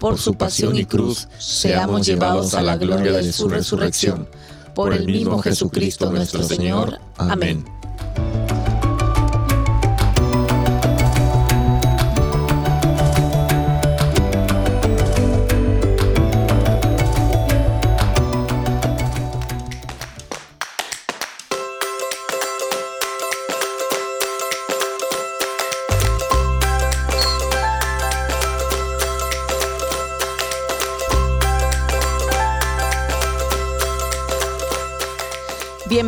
por su pasión y cruz, seamos llevados a la gloria de su resurrección. Por el mismo Jesucristo nuestro Señor. Amén.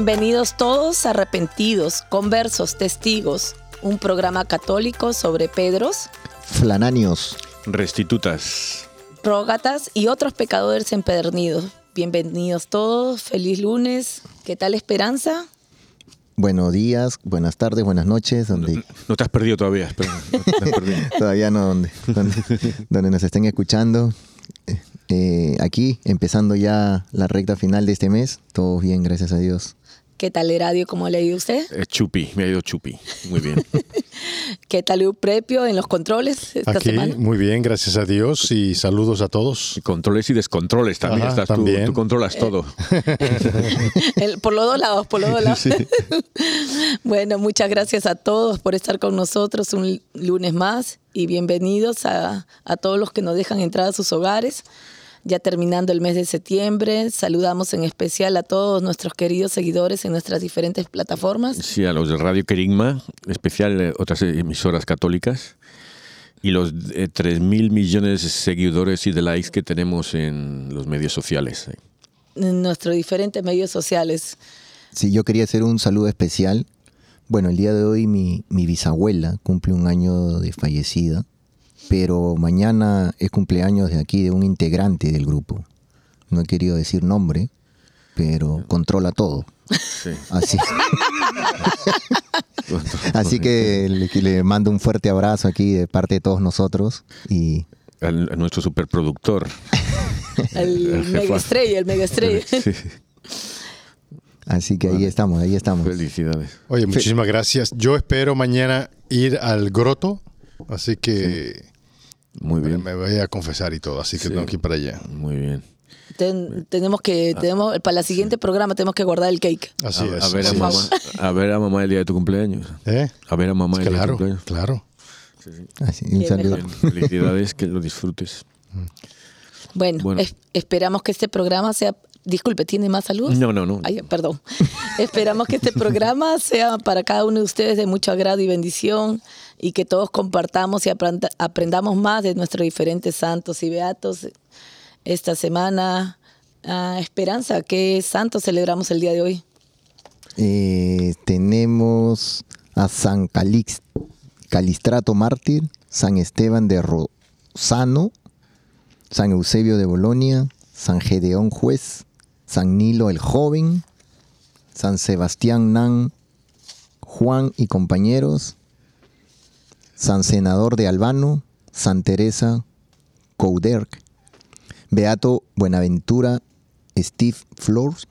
Bienvenidos todos arrepentidos, conversos, testigos, un programa católico sobre Pedros, Flananios, restitutas, rógatas y otros pecadores empedernidos. Bienvenidos todos, feliz lunes. ¿Qué tal Esperanza? Buenos días, buenas tardes, buenas noches. Donde... No, te has perdido todavía, espera, todavía no, donde, donde, nos estén escuchando. Eh, aquí, empezando ya la recta final de este mes. Todo bien, gracias a Dios. ¿Qué tal el radio? ¿Cómo le ha ido usted? Eh, chupi, me ha ido chupi. Muy bien. ¿Qué tal el prepio en los controles esta Aquí, semana? Muy bien, gracias a Dios y saludos a todos. controles y descontroles también. Estás Tú, controlas todo. por los dos lados, por los dos lados. bueno, muchas gracias a todos por estar con nosotros un lunes más y bienvenidos a, a todos los que nos dejan entrar a sus hogares ya terminando el mes de septiembre. Saludamos en especial a todos nuestros queridos seguidores en nuestras diferentes plataformas. Sí, a los de Radio Querigma, especial eh, otras emisoras católicas. Y los eh, 3 mil millones de seguidores y de likes que tenemos en los medios sociales. En nuestros diferentes medios sociales. Sí, yo quería hacer un saludo especial. Bueno, el día de hoy mi, mi bisabuela cumple un año de fallecida pero mañana es cumpleaños de aquí de un integrante del grupo. No he querido decir nombre, pero controla todo. Así. Así que le, mando un fuerte abrazo aquí de parte de todos nosotros y a nuestro superproductor. el, mega estrella, el mega estrella. Así que ahí estamos, ahí estamos. Felicidades. Oye, muchísimas gracias. Yo espero mañana ir al groto, así que muy bien. Me voy a confesar y todo, así que tengo que ir para allá. Muy bien. tenemos que, tenemos, para el siguiente programa tenemos que guardar el cake. Así a, es. A ver, a, mamá, a ver a mamá el día de tu cumpleaños. ¿Eh? A ver a mamá el día de tu cumpleaños. Claro, Así, un saludo. Felicidades, que lo disfrutes. Bueno, esperamos que este programa sea Disculpe, ¿tiene más saludos? No, no, no. Ay, perdón. Esperamos que este programa sea para cada uno de ustedes de mucho agrado y bendición y que todos compartamos y aprendamos más de nuestros diferentes santos y beatos esta semana. Ah, Esperanza, ¿qué santos celebramos el día de hoy? Eh, tenemos a San Calix, Calistrato Mártir, San Esteban de Rosano, San Eusebio de Bolonia, San Gedeón Juez, San Nilo el Joven, San Sebastián Nan, Juan y compañeros, San Senador de Albano, San Teresa Couderc, Beato Buenaventura Steve Flores,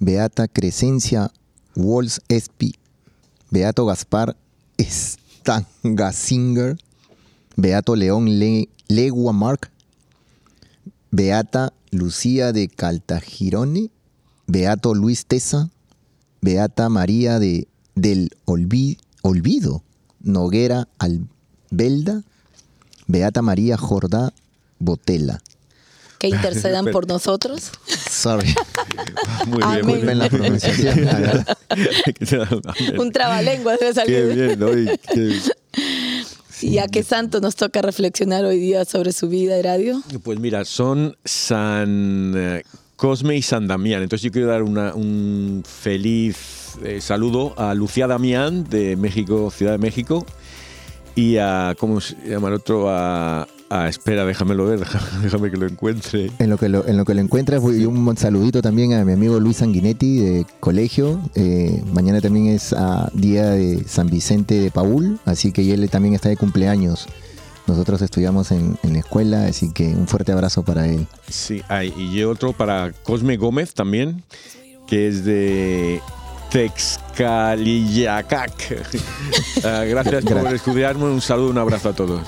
Beata Crescencia Walls Espi, Beato Gaspar Stangasinger, Beato León Legua Mark, Beata Lucía de Caltagirone, Beato Luis Tesa, Beata María de, del Olvido, Noguera Albelda, Beata María Jordá Botella. Que intercedan por nosotros. Sorry. Muy bien, muy bien la pronunciación. Un trabalengua debe salir. Qué bien, hoy. ¿Y a qué santo nos toca reflexionar hoy día sobre su vida, Heradio? Pues mira, son San eh, Cosme y San Damián. Entonces yo quiero dar un feliz eh, saludo a Lucía Damián de México, Ciudad de México, y a, ¿cómo se llama el otro? A, espera, déjamelo ver, déjame, que lo encuentre. En lo que lo, en lo, que lo encuentras, un saludito también a mi amigo Luis Sanguinetti de colegio. Eh, mañana también es día de San Vicente de Paul, así que él también está de cumpleaños. Nosotros estudiamos en, la escuela, así que un fuerte abrazo para él. Sí, hay, y otro para Cosme Gómez también, que es de Texcalillacac. Ah, gracias por estudiarme. Un saludo, un abrazo a todos.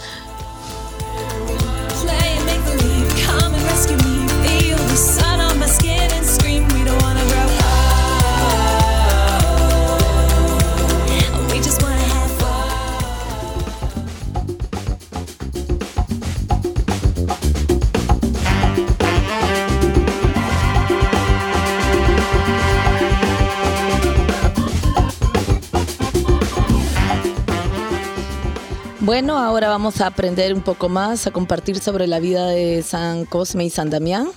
Bueno, ahora vamos a aprender un poco más, a compartir sobre la vida de San Cosme y San Damián.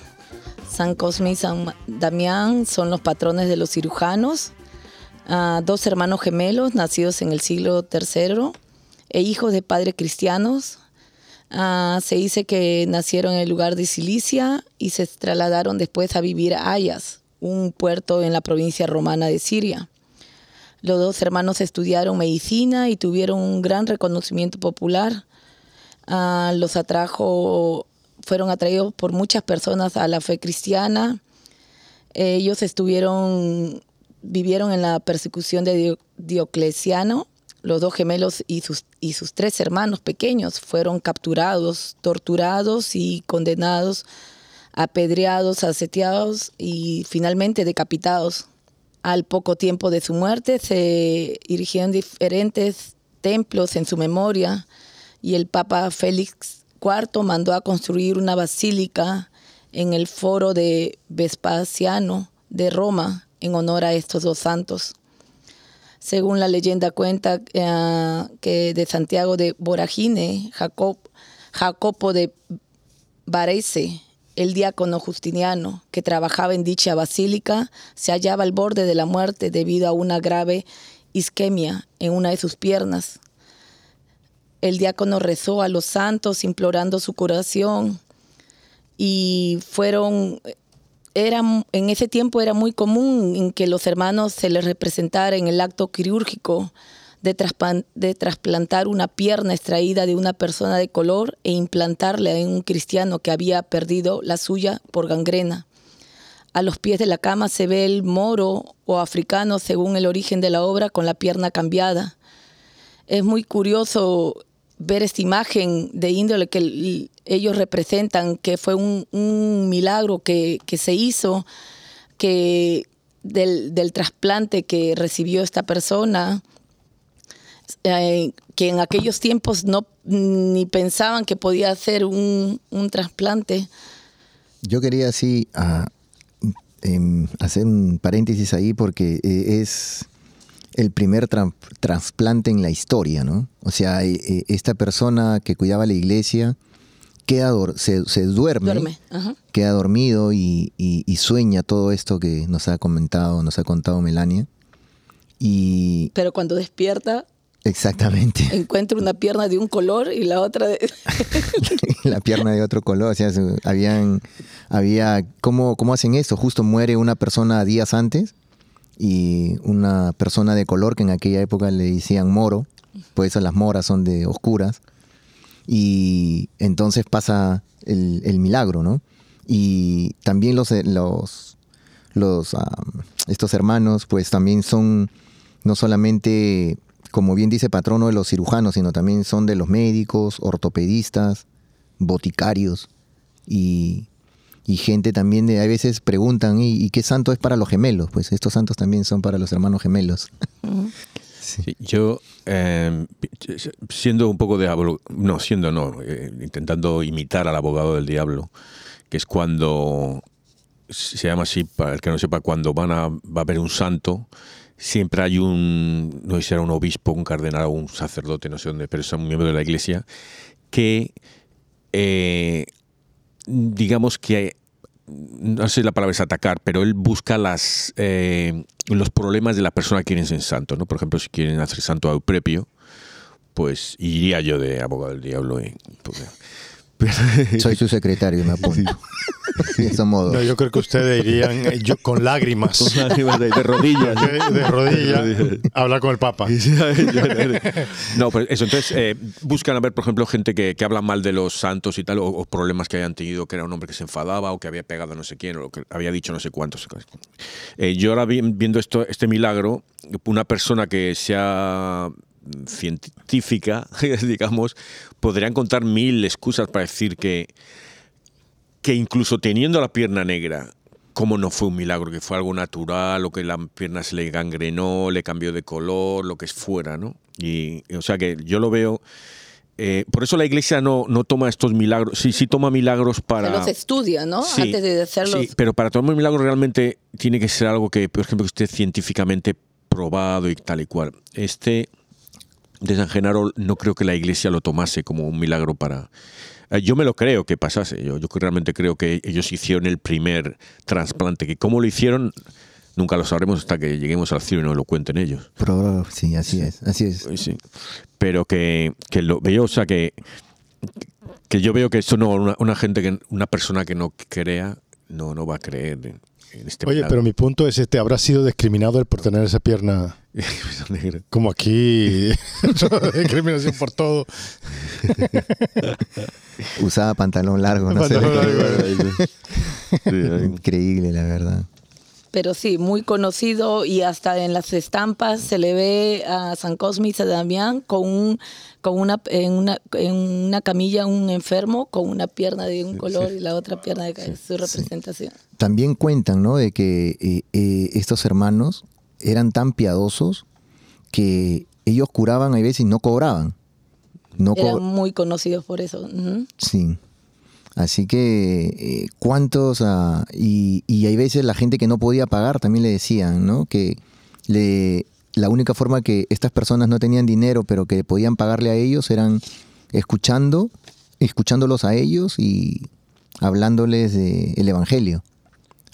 San Cosme y San Damián son los patrones de los cirujanos, ah, dos hermanos gemelos nacidos en el siglo III e hijos de padres cristianos. Ah, se dice que nacieron en el lugar de Cilicia y se trasladaron después a vivir a Ayas, un puerto en la provincia romana de Siria. Los dos hermanos estudiaron medicina y tuvieron un gran reconocimiento popular. Ah, los atrajo, fueron atraídos por muchas personas a la fe cristiana. Ellos estuvieron, vivieron en la persecución de Diocleciano. Los dos gemelos y sus, y sus tres hermanos pequeños fueron capturados, torturados y condenados, apedreados, aseteados y finalmente decapitados. Al poco tiempo de su muerte se erigieron diferentes templos en su memoria y el Papa Félix IV mandó a construir una basílica en el foro de Vespasiano de Roma en honor a estos dos santos. Según la leyenda cuenta eh, que de Santiago de Boragine, Jacopo de Varese el diácono Justiniano, que trabajaba en dicha basílica, se hallaba al borde de la muerte debido a una grave isquemia en una de sus piernas. El diácono rezó a los santos implorando su curación y fueron era, en ese tiempo era muy común en que los hermanos se les representara en el acto quirúrgico de, trasplantar una pierna extraída de una persona de color e implantarla en un cristiano que había perdido la suya por gangrena. A los pies de la cama se ve el moro o africano según el origen de la obra con la pierna cambiada. Es muy curioso ver esta imagen de índole que ellos representan, que fue un, milagro que, se hizo, que del, del trasplante que recibió esta persona, eh, que en aquellos tiempos no ni pensaban que podía hacer un, trasplante. Yo quería así em, hacer un paréntesis ahí porque eh, es el primer trasplante en la historia, ¿no? O sea, eh, esta persona que cuidaba la iglesia queda se, duerme, queda dormido y, y, sueña todo esto que nos ha comentado, nos ha contado Melania. Y, Pero cuando despierta Exactamente. Encuentro una pierna de un color y la otra de... la pierna de otro color. O sea, habían, había, ¿cómo, ¿cómo hacen esto? Justo muere una persona días antes y una persona de color que en aquella época le decían moro, pues eso las moras son de oscuras. Y entonces pasa el, el milagro, ¿no? Y también los, los, los estos hermanos, pues también son no solamente, como bien dice patrono de los cirujanos, sino también son de los médicos, ortopedistas, boticarios y, gente también de, a veces preguntan, ¿y, qué santo es para los gemelos? Pues estos santos también son para los hermanos gemelos. yo, em, siendo un poco de no, siendo no, eh, intentando imitar al abogado del diablo, que es cuando se llama así, para el que no sepa, cuando van a, va a haber un santo, siempre hay un, no sé si era un obispo, un cardenal o un sacerdote, no sé dónde, pero es un miembro de la iglesia, que eh, digamos que no sé si la palabra es atacar, pero él busca las, eh, los problemas de la persona que quieren ser santo. ¿no? Por ejemplo, si quieren hacer santo a Euprepio, pues iría yo de abogado del diablo. Y, pues, Soy su secretario, me apunto. No, yo creo que ustedes irían eh, con lágrimas. de, rodillas. De, rodillas. hablar con el Papa. no, pues eso. Entonces, eh, buscan a ver, por ejemplo, gente que, habla mal de los santos y tal, o, problemas que hayan tenido, que era un hombre que se enfadaba, o que había pegado a no sé quién, o que había dicho no sé cuántos. Eh, yo ahora viendo esto, este milagro, una persona que se ha científica, digamos, podrían contar mil excusas para decir que, que incluso teniendo la pierna negra, como no fue un milagro, que fue algo natural, o que la pierna se le gangrenó, le cambió de color, lo que fuera, ¿no? Y, o sea que yo lo veo. Eh, por eso la iglesia no, no toma estos milagros, sí, sí toma milagros para... Se los estudia, ¿no? Antes de hacerlos. Sí, pero para tomar un milagro realmente tiene que ser algo que, por ejemplo, que esté científicamente probado y tal y cual. Este, de San Genaro no creo que la iglesia lo tomase como un milagro para... Eh, yo me lo creo que pasase, yo, yo realmente creo que ellos hicieron el primer trasplante, que cómo lo hicieron nunca lo sabremos hasta que lleguemos al cielo y nos lo cuenten ellos. Pero, sí, así es, así es. Sí. Pero que, que lo veo, o sea, que, que yo veo que esto no, una, una gente, que una persona que no crea, no, no va a creer. Este Oye, pero mi punto es este, ¿habrá sido discriminado el por tener esa pierna como aquí? discriminación por todo. Usaba pantalón largo, no Increíble, la verdad. Pero sí, muy conocido y hasta en las estampas se le ve a San Cosme y San Damián con un con una en una en una camilla un enfermo con una pierna de un color y la otra pierna de su representación. También cuentan, ¿no? De que eh, eh, estos hermanos eran tan piadosos que ellos curaban a veces y no cobraban. No eran muy conocidos por eso. Sí. Así que, eh, ¿cuántos? Ah, y, y, hay veces la gente que no podía pagar también le decían, ¿no? Que le, la única forma que estas personas no tenían dinero, pero que podían pagarle a ellos, eran escuchando, escuchándolos a ellos y hablándoles del Evangelio.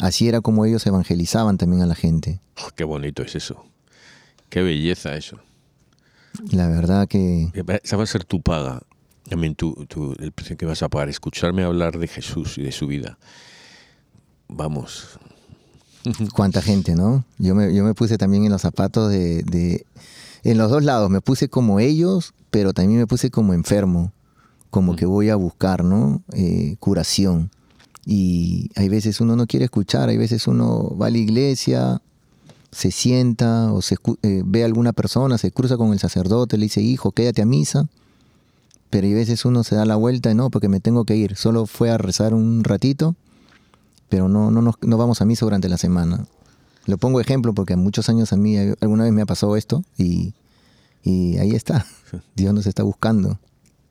Así era como ellos evangelizaban también a la gente. Oh, qué bonito es eso. Qué belleza eso. La verdad que... Esa va a ser tu paga también tú, el precio que vas a pagar, escucharme hablar de Jesús y de su vida. Vamos. Cuánta gente, ¿no? Yo me, yo me puse también en los zapatos de, En los dos lados, me puse como ellos, pero también me puse como enfermo, como que voy a buscar, ¿no? Eh, curación. Y hay veces uno no quiere escuchar, hay veces uno va a la iglesia, se sienta o se, eh, ve a alguna persona, se cruza con el sacerdote, le dice, hijo, quédate a misa pero hay veces uno se da la vuelta y no, porque me tengo que ir. Solo fue a rezar un ratito, pero no, no, no, vamos a misa durante la semana. Lo pongo ejemplo porque muchos años a mí alguna vez me ha pasado esto y, ahí está. Dios nos está buscando.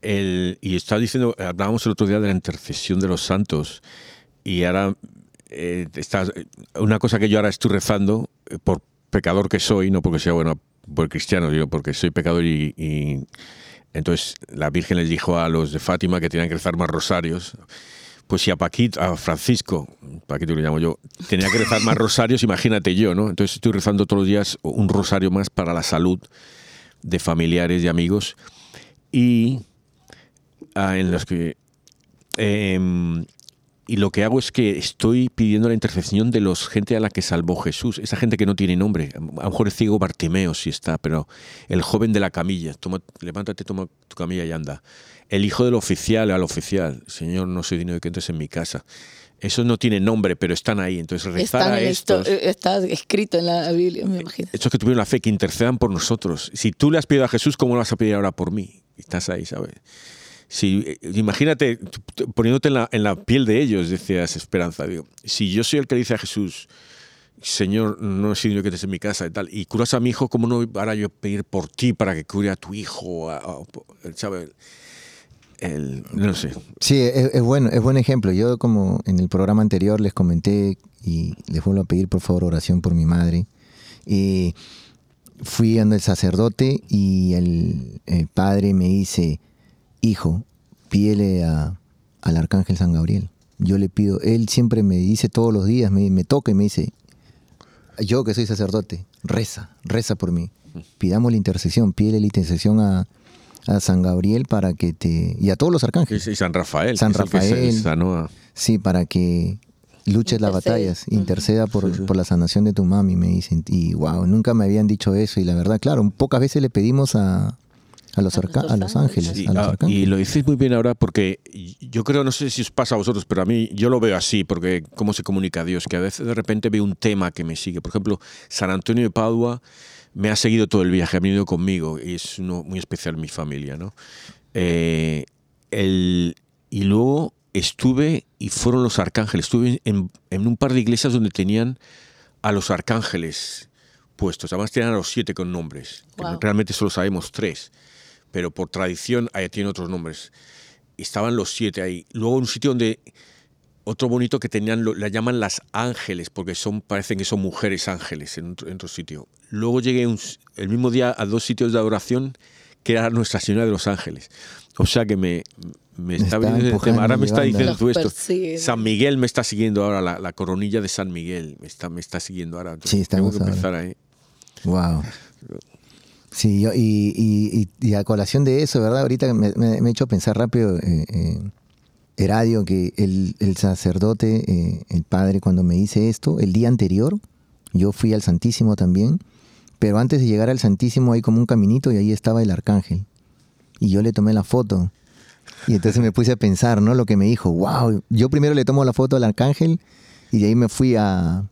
El, y está diciendo, hablábamos el otro día de la intercesión de los santos y ahora eh, está, una cosa que yo ahora estoy rezando eh, por pecador que soy, no porque sea bueno, por cristiano, digo, porque soy pecador y entonces la Virgen les dijo a los de Fátima que tenían que rezar más rosarios. Pues si a Paquito, a Francisco, Paquito lo llamo yo, tenía que rezar más rosarios, imagínate yo, ¿no? Entonces estoy rezando todos los días un rosario más para la salud de familiares y amigos. Y en los que em, y lo que hago es que estoy pidiendo la intercesión de los gente a la que salvó Jesús, esa gente que no tiene nombre. A lo mejor es ciego Bartimeo si está, pero el joven de la camilla, toma, levántate, toma tu camilla y anda. El hijo del oficial al oficial, Señor, no soy digno de que entres en mi casa. Eso no tiene nombre, pero están ahí. Entonces rezar a estos... Eh, está escrito en la Biblia, me imagino. Estos que tuvieron la fe, que intercedan por nosotros. Si tú le has pedido a Jesús, ¿cómo lo vas a pedir ahora por mí? Estás ahí, ¿sabes? Si, eh, imagínate poniéndote en la, en la, piel de ellos, decías Esperanza. Digo, si yo soy el que dice a Jesús, Señor, no he sido que estés en mi casa y tal, y curas a mi hijo, ¿cómo no ahora yo pedir por ti para que cure a tu hijo? ¿Sabes? no sé. Sí, es, bueno, es buen ejemplo. Yo como en el programa anterior les comenté y les vuelvo a pedir por favor oración por mi madre. Y fui ando el sacerdote y el, padre me dice, hijo, pídele a, al arcángel San Gabriel. Yo le pido, él siempre me dice todos los días, me, me toca y me dice, yo que soy sacerdote, reza, reza por mí. Pidamos la intercesión, pídele la intercesión a, a San Gabriel para que te... y a todos los arcángeles. Y San Rafael. San Rafael. Sí, para que luches las batallas, interceda por, por, la sanación de tu mami, me dicen. Y wow, nunca me habían dicho eso. Y la verdad, claro, pocas veces le pedimos a, a los, a los ángeles. Ah, y lo decís muy bien ahora porque yo creo, no sé si os pasa a vosotros, pero a mí yo lo veo así, porque cómo se comunica a Dios, que a veces de repente veo un tema que me sigue. Por ejemplo, San Antonio de Padua me ha seguido todo el viaje, ha venido conmigo y es uno muy especial en mi familia, ¿no? Eh, y luego estuve y fueron los arcángeles. Estuve en, un par de iglesias donde tenían a los arcángeles puestos. Además tenían a los siete con nombres. Realmente solo sabemos tres, pero por tradición ahí tienen otros nombres. Estaban los siete ahí. Luego un sitio donde otro bonito que tenían, la llaman las ángeles, porque son, parecen que son mujeres ángeles en otro, sitio. Luego llegué el mismo día a dos sitios de adoración que era Nuestra Señora de los Ángeles. O sea que me, me, está, el tema. Ahora me está diciendo tú esto. San Miguel me está siguiendo ahora, la, coronilla de San Miguel me está, me está siguiendo ahora. sí, estamos tengo que empezar ahí. Wow. Sí, yo, y, y, a colación de eso, ¿verdad? Ahorita me, he hecho pensar rápido. Eh, eh, Heradio, que el, sacerdote, eh, el padre, cuando me dice esto, el día anterior, yo fui al Santísimo también, pero antes de llegar al Santísimo hay como un caminito y ahí estaba el arcángel. Y yo le tomé la foto. Y entonces me puse a pensar, ¿no? Lo que me dijo, wow, yo primero le tomo la foto al arcángel y de ahí me fui a,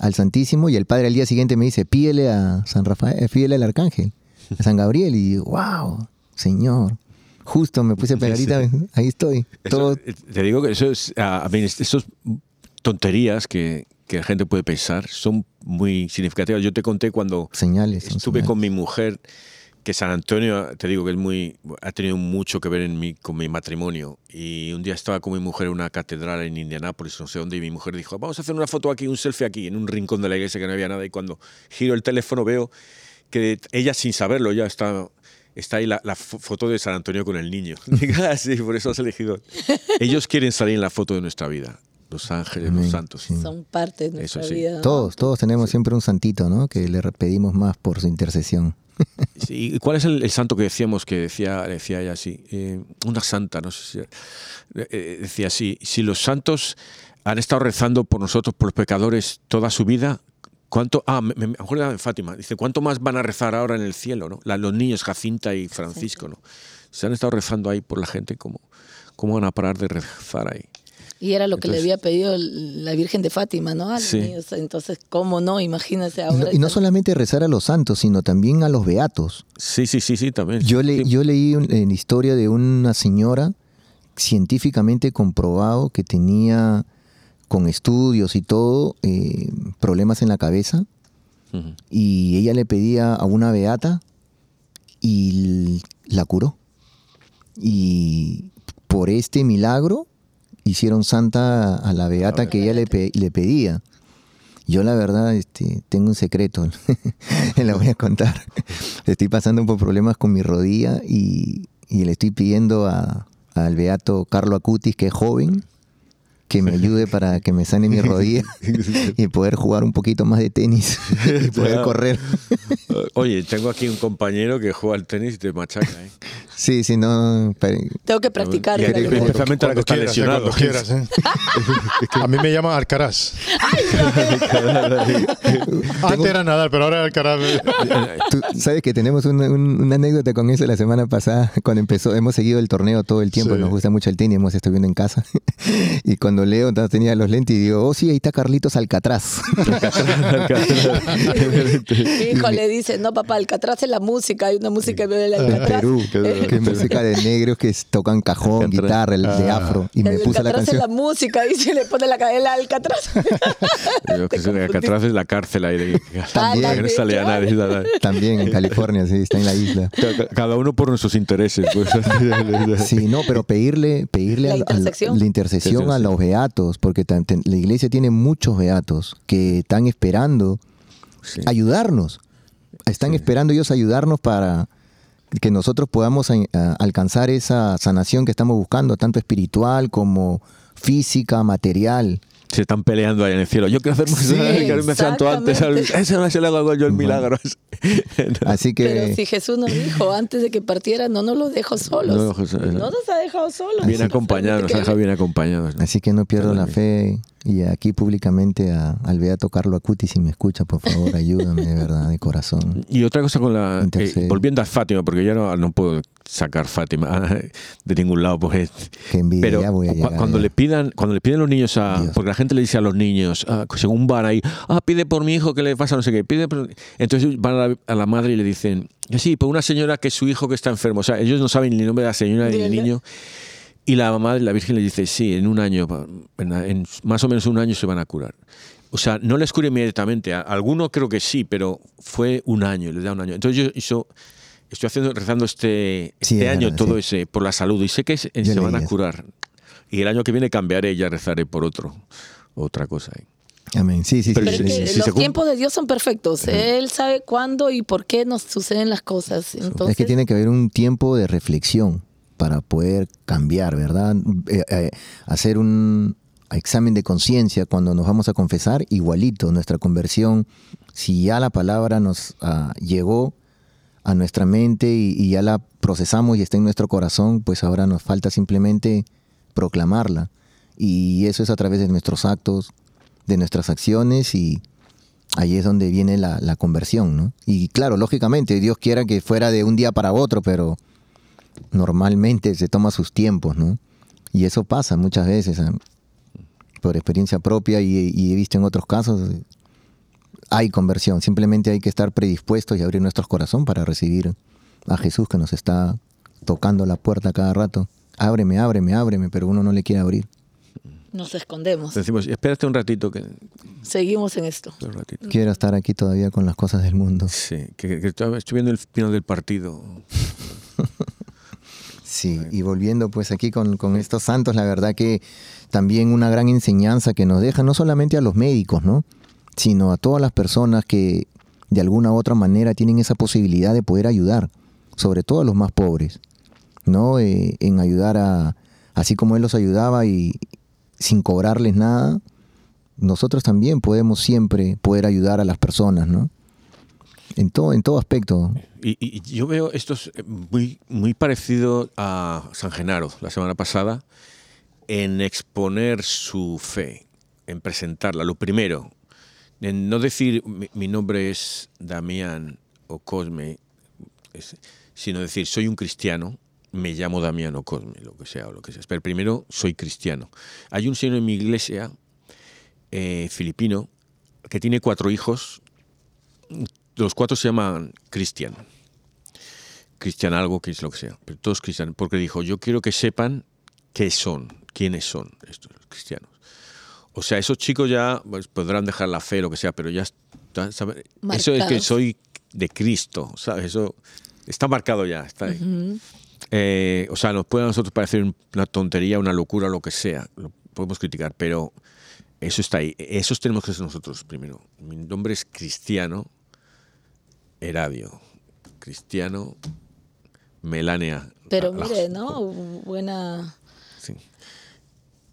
al Santísimo y el padre al día siguiente me dice, pídele a San Rafael, eh, pídele al arcángel, a San Gabriel. Y wow, Señor. Justo me puse pegadita, ahí estoy. Eh, te digo que eso es, a ver, esas tonterías que, que, la gente puede pensar son muy significativas. Yo te conté cuando señales, estuve con mi mujer que San Antonio, te digo que es muy, ha tenido mucho que ver en mi, con mi matrimonio. Y un día estaba con mi mujer en una catedral en Indianápolis, no sé dónde, y mi mujer dijo, vamos a hacer una foto aquí, un selfie aquí, en un rincón de la iglesia que no había nada. Y cuando giro el teléfono veo que ella sin saberlo ya está está ahí la, foto de San Antonio con el niño. sí, por eso has elegido. Ellos quieren salir en la foto de nuestra vida. Los ángeles, los santos. Son parte de nuestra vida. Todos, todos tenemos siempre un santito, ¿no? Que le pedimos más por su intercesión. ¿Y cuál es el, santo que decíamos que decía, decía ella así? Eh, una santa, no sé si. Eh, decía así: si los santos han estado rezando por nosotros, por los pecadores, toda su vida, ¿Cuánto? Ah, me, me acuerdo de Fátima. Dice, ¿cuánto más van a rezar ahora en el cielo, no? los niños, Jacinta y Francisco, ¿no? Se han estado rezando ahí por la gente, ¿cómo, cómo van a parar de rezar ahí? Y era lo que le había pedido la Virgen de Fátima, ¿no? A los niños. Entonces, ¿cómo no? Imagínese ahora. y no solamente rezar a los santos, sino también a los beatos. Sí, sí, sí, sí, también. Yo, le, yo leí en la historia de una señora científicamente comprobado que tenía con estudios y todo, eh, problemas en la cabeza. Y ella le pedía a una beata y la curó. Y por este milagro hicieron santa a la beata que ella le, le pedía. Yo la verdad este, tengo un secreto, la voy a contar. Estoy pasando por problemas con mi rodilla y, le estoy pidiendo a, al beato Carlo Acutis, que es joven, que me ayude para que me sane mi rodilla y poder jugar un poquito más de tenis y poder correr. Oye, tengo aquí un compañero que juega al tenis de machaca, ¿eh? Sí, sí, no. Tengo que practicar. especialmente la que está lesionado. Quieras, ¿eh? A mí me llaman Alcaraz. Antes era Nadal, pero ahora Alcaraz. Tú sabes que tenemos una, anécdota con eso la semana pasada, cuando empezó. Hemos seguido el torneo todo el tiempo, nos gusta mucho el tenis, hemos estado viendo en casa. Y cuando Leo tenía los lentes y digo, oh sí, ahí está Carlitos Alcatraz. hijo le dice, no papá, Alcatraz es la música, hay una música de Alcatraz. Perú, que es música de negros que tocan cajón, guitarra, el de ah. afro. Y me puso la canción. la música y se le pone la cadena al Alcatraz. Alcatraz es la cárcel ahí de También, También en California, sí, está en la isla. Cada uno por nuestros intereses. Pues. Sí, no, pero pedirle, pedirle la, intersección. A, la intercesión a los beatos, porque la iglesia tiene muchos beatos que están esperando ayudarnos. Están esperando ellos ayudarnos para que nosotros podamos eh, alcanzar esa sanación que estamos buscando, tanto espiritual como física, material se están peleando ahí en el cielo. Yo quiero hacer más sí, que me santo antes. Ese no se le hago yo el milagro. Así que. Pero si Jesús nos dijo antes de que partiera, no nos lo dejo solos. No, nos ha dejado solos. Bien acompañados, nos ha dejado bien acompañados. Así que no pierdo la fe. Y aquí públicamente a, al Beato Carlo Acuti, si me escucha, por favor, ayúdame de verdad, de corazón. Y otra cosa con la... Eh, volviendo a Fátima, porque ya no, no puedo sacar Fátima de ningún lado, pues... pero voy a cuando le pidan cuando le piden los niños a... Porque la gente le dice a los niños, ah, según van ahí, ah, pide por mi hijo que le pasa no sé qué, pide Entonces van a la, madre y le dicen, sí, por una señora que es su hijo que está enfermo. O sea, ellos no saben ni el nombre de la señora ni del niño. Y la mamá de la Virgen le dice, sí, en un año, en más o menos un año se van a curar. O sea, no les cura inmediatamente. A alguno creo que sí, pero fue un año, le da un año. Entonces yo, estoy haciendo, rezando este, este año todo ese por la salud y sé que se van a curar. Y el año que viene cambiaré y ya rezaré por otro, otra cosa. Amén. Sí, sí, sí. los tiempos de Dios son perfectos. Él sabe cuándo y por qué nos suceden las cosas. Entonces... Es que tiene que haber un tiempo de reflexión para poder cambiar, ¿verdad? Eh, eh, hacer un examen de conciencia cuando nos vamos a confesar, igualito, nuestra conversión, si ya la palabra nos ah, llegó a nuestra mente y, ya la procesamos y está en nuestro corazón, pues ahora nos falta simplemente proclamarla. Y eso es a través de nuestros actos, de nuestras acciones y ahí es donde viene la, conversión, ¿no? Y claro, lógicamente, Dios quiera que fuera de un día para otro, pero normalmente se toma sus tiempos, ¿no? Y eso pasa muchas veces, ¿eh? por experiencia propia y, he visto en otros casos, hay conversión, simplemente hay que estar predispuestos y abrir nuestro corazón para recibir a Jesús que nos está tocando la puerta cada rato. Ábreme, ábreme, ábreme, pero uno no le quiere abrir. Nos escondemos. Decimos, espérate un ratito que... Seguimos en esto. Quiero estar aquí todavía con las cosas del mundo. Sí, que, que estoy viendo el final del partido. Sí, y volviendo pues aquí con, estos santos, la verdad que también una gran enseñanza que nos deja no solamente a los médicos, ¿no? Sino a todas las personas que de alguna u otra manera tienen esa posibilidad de poder ayudar, sobre todo a los más pobres, ¿no? Eh, en ayudar a, así como él los ayudaba y sin cobrarles nada, nosotros también podemos siempre poder ayudar a las personas, ¿no? En todo, en todo aspecto. Y, yo veo esto es muy, muy parecido a San Genaro la semana pasada en exponer su fe, en presentarla. Lo primero, no decir mi, nombre es Damián o Cosme, sino decir soy un cristiano, me llamo Damián o Cosme, lo que sea o lo que sea. Pero primero soy cristiano. Hay un señor en mi iglesia eh, filipino que tiene cuatro hijos los cuatro se llaman Cristian. Cristian algo, que es lo que sea, pero todos cristianos, porque dijo, yo quiero que sepan qué son, quiénes son estos cristianos. O sea, esos chicos ya pues, podrán dejar la fe, lo que sea, pero ya está, eso es que soy de Cristo, ¿sabes? Eso está marcado ya, está ahí. Eh, o sea, nos puede a nosotros parecer una tontería, una locura, lo que sea, lo podemos criticar, pero eso está ahí. Esos tenemos que ser nosotros primero. Mi nombre es cristiano, Heradio, Cristiano, Melania. Pero mire, ¿no? Buena... Sí.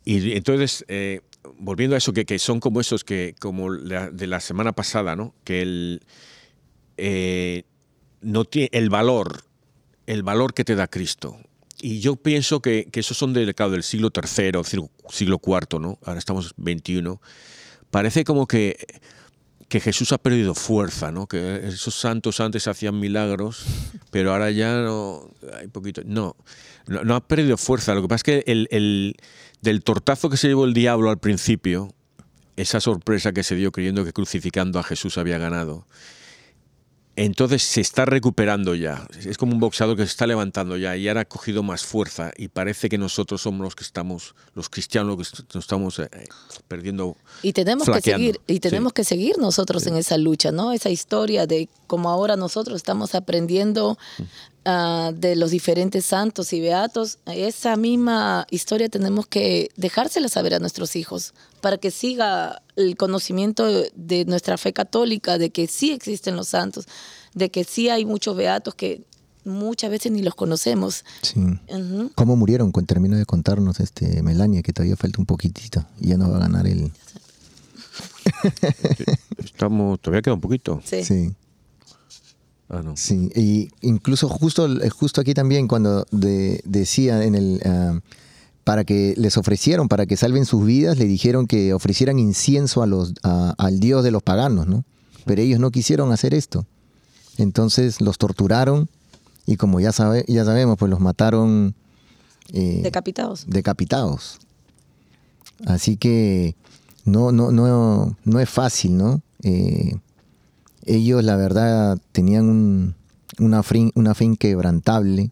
Y entonces, eh, volviendo a eso, que, que, son como esos que, como de la semana pasada, ¿no? Que el, eh, no tiene el valor, el valor que te da Cristo. Y yo pienso que, que esos son del, del siglo III, siglo, siglo IV, ¿no? Ahora estamos 21. Parece como que que Jesús ha perdido fuerza, ¿no? Que esos santos antes hacían milagros, pero ahora ya no hay poquito. No, no, ha perdido fuerza. Lo que pasa es que el, del tortazo que se llevó el diablo al principio, esa sorpresa que se dio creyendo que crucificando a Jesús había ganado, entonces se está recuperando ya. Es como un boxeador que se está levantando ya y ahora ha cogido más fuerza y parece que nosotros somos los que estamos, los cristianos, los que nos estamos eh, perdiendo. Y tenemos que seguir, y tenemos que seguir nosotros en esa lucha, ¿no? Esa historia de cómo ahora nosotros estamos aprendiendo ah, de los diferentes santos y beatos. Esa misma historia tenemos que dejársela saber a nuestros hijos para que siga el conocimiento de nuestra fe católica, de que sí existen los santos, de que sí hay muchos beatos que muchas veces ni los conocemos. Sí. ¿Cómo murieron? Termina de contarnos este Melania, que todavía falta un poquitito y ya no va a ganar el... Estamos, todavía queda un poquito. Sí. sí. Ah, no. Sí, y incluso justo, justo aquí también cuando decía en el... Ah, para que les ofrecieron, para que salven sus vidas, le dijeron que ofrecieran incienso a los, al dios de los paganos, ¿no? Pero ellos no quisieron hacer esto. Entonces los torturaron y como ya, sabe, ya sabemos, pues los mataron... Eh, decapitados. Decapitados. Así que no, no, no, no es fácil, ¿no? Eh, ellos, la verdad, tenían una, una fe inquebrantable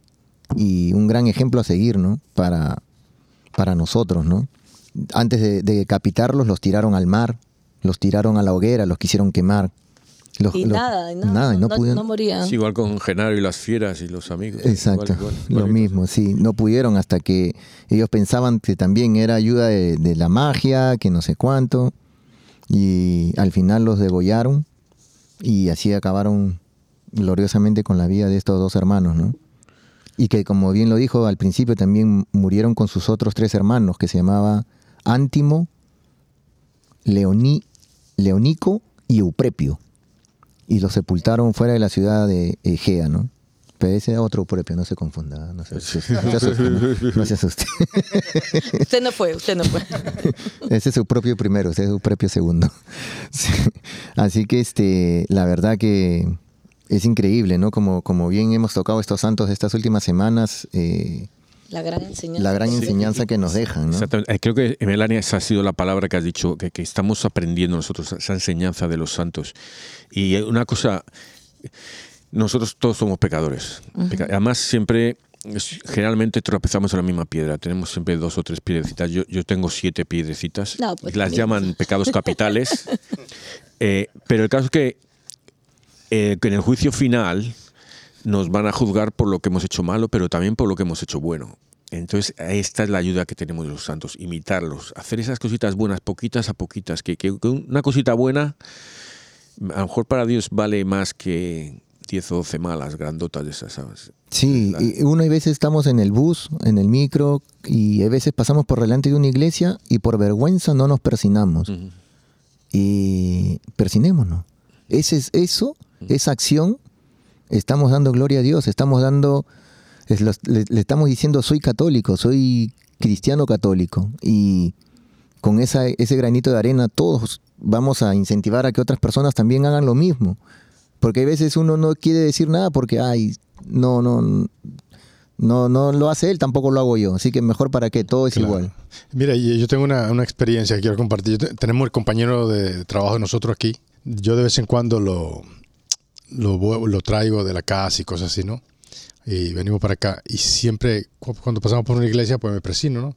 y un gran ejemplo a seguir, ¿no? Para, para nosotros, ¿no? Antes de, decapitarlos los tiraron al mar, los tiraron a la hoguera, los quisieron quemar. y nada, nada, no, no, morían. igual con Genaro y las fieras y los amigos. Exacto, lo mismo, sí, no pudieron hasta que ellos pensaban que también era ayuda de, de, la magia, que no sé cuánto, y al final los degollaron y así acabaron gloriosamente con la vida de estos dos hermanos, ¿no? y que como bien lo dijo al principio también murieron con sus otros tres hermanos que se llamaba Antimo, Leoní, Leonico y Euprepio y los sepultaron fuera de la ciudad de Egea, ¿no? Pero ese era otro Euprepio, no se confunda, no se, asuste, no, se asuste. Usted no fue, usted no fue. Ese es su propio primero, ese es su propio segundo. Así que este, la verdad que es increíble, ¿no? Como, como bien hemos tocado estos santos estas últimas semanas. Eh, la gran enseñanza. La gran enseñanza que nos dejan. ¿no? Eh, creo que, Melania, esa ha sido la palabra que has dicho, que, estamos aprendiendo nosotros, esa enseñanza de los santos. Y una cosa, nosotros todos somos pecadores. Además, siempre, generalmente tropezamos en la misma piedra. Tenemos siempre dos o tres piedrecitas. Yo, yo tengo siete piedrecitas. Pues las llaman pecados capitales. Eh, pero el caso es que eh, que en el juicio final nos van a juzgar por lo que hemos hecho malo, pero también por lo que hemos hecho bueno. Entonces, esta es la ayuda que tenemos de los santos, imitarlos, hacer esas cositas buenas, poquitas a poquitas, que, una cosita buena, a lo mejor para Dios vale más que 10 o 12 malas, grandotas de esas, ¿sabes? Sí, y una y veces estamos en el bus, en el micro, y a veces pasamos por delante de una iglesia y por vergüenza no nos persinamos. Y persinémonos. Ese es eso esa acción, estamos dando gloria a Dios, estamos dando, le, estamos diciendo soy católico, soy cristiano católico. Y con esa, ese granito de arena todos vamos a incentivar a que otras personas también hagan lo mismo. Porque a veces uno no quiere decir nada porque, ay, no, no, no, no lo hace él, tampoco lo hago yo. Así que mejor para que todo es igual. Mira, yo tengo una, una, experiencia que quiero compartir. Tenemos el compañero de trabajo de nosotros aquí. Yo de vez en cuando lo, lo, lo traigo de la casa y cosas así, ¿no? Y venimos para acá y siempre cuando pasamos por una iglesia pues me presino, ¿no?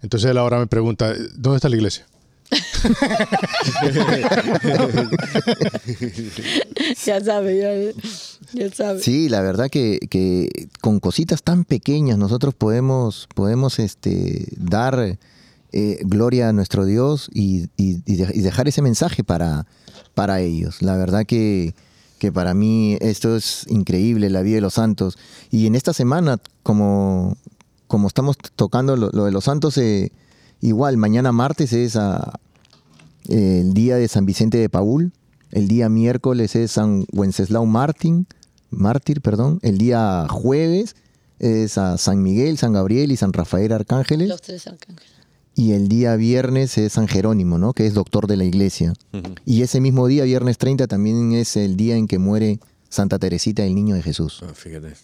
Entonces él ahora me pregunta, ¿dónde está la iglesia? ya sabe, ya, sabe. Sí, la verdad que, que, con cositas tan pequeñas nosotros podemos, podemos este, dar eh, gloria a nuestro Dios y, y, dejar ese mensaje para, para ellos. La verdad que que para mí esto es increíble, la vida de los santos. Y en esta semana, como, como estamos tocando lo, de los santos, eh, Igual, mañana martes es el día de San Vicente de Paul, el día miércoles es San Wenceslao Martín, mártir, perdón, el día jueves es a San Miguel, San Gabriel y San Rafael Arcángeles. Los tres arcángeles. Y el día viernes es San Jerónimo, ¿no? Que es doctor de la iglesia. Y ese mismo día, viernes 30, también es el día en que muere Santa Teresita, el niño de Jesús. Ah, fíjate.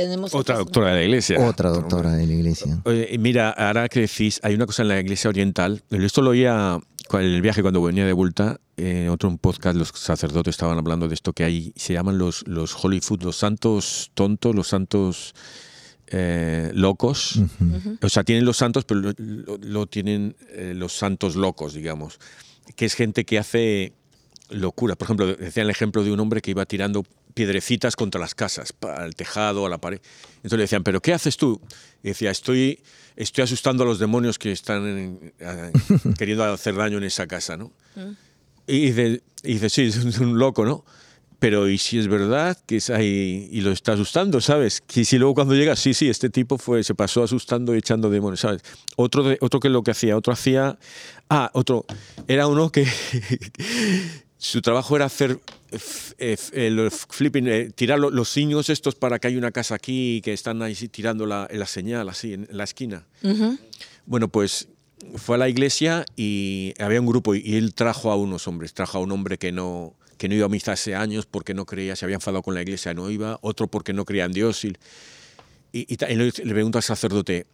Tenemos otra doctora de la iglesia. Otra doctora de la iglesia. Oye, mira, ahora que decís, hay una cosa en la iglesia oriental. Esto lo oía en el viaje cuando venía de vuelta. En otro podcast los sacerdotes estaban hablando de esto que hay, se llaman los, los holy food, los santos tontos, los santos eh, locos. O sea, tienen los santos, pero lo, tienen eh, los santos locos, digamos. Que es gente que hace locuras. Por ejemplo, decía el ejemplo de un hombre que iba tirando piedrecitas contra las casas, al tejado, a la pared. Entonces le decían, ¿pero qué haces tú? Y decía, estoy, estoy asustando a los demonios que están queriendo hacer daño en esa casa, ¿no? Mm. Y dice, y dice, sí, es un loco, ¿no? pero ¿y si es verdad que es ahí y lo está asustando, sabes? Que si luego cuando llega, sí, sí, este tipo fue, se pasó asustando y echando demonios, ¿sabes? Otro, de, otro que lo que hacía, otro hacía, ah, otro, era uno que su trabajo era hacer eh, el flipping, eh, tirar los signos estos para que hay una casa aquí que están ahí tirando la, la señal así en, la esquina. Bueno, pues fue a la iglesia y había un grupo y él trajo a unos hombres, trajo a un hombre que no que no iba a misa hace años porque no creía, se había enfadado con la iglesia, no iba, otro porque no creía en Dios. Y, y, le, pregunta al sacerdote,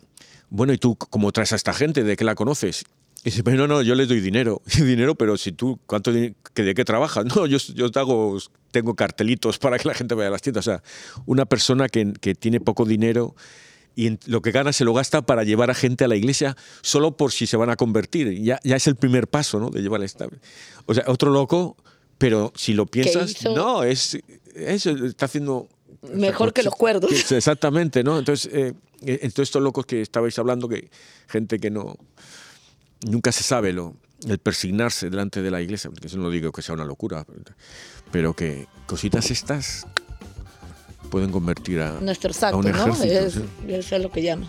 bueno, ¿y tú cómo traes a esta gente? ¿De qué la conoces? Y dice, no, no, yo les doy dinero. dinero, pero si tú, ¿cuánto que ¿de qué trabajas? No, yo, yo hago, tengo cartelitos para que la gente vaya a las tiendas. O sea, una persona que, que tiene poco dinero y lo que gana se lo gasta para llevar a gente a la iglesia solo por si se van a convertir. Ya, ya es el primer paso, ¿no? De llevar a O sea, otro loco pero si lo piensas, no, es eso está haciendo mejor que los cuerdos. exactamente, ¿no? Entonces, eh, eh estos locos que estabais hablando, que gente que no nunca se sabe lo el persignarse delante de la iglesia, porque eso no digo que sea una locura, pero que cositas estas pueden convertir a, Nuestro a un ejército. ¿no? Es, es lo que llama.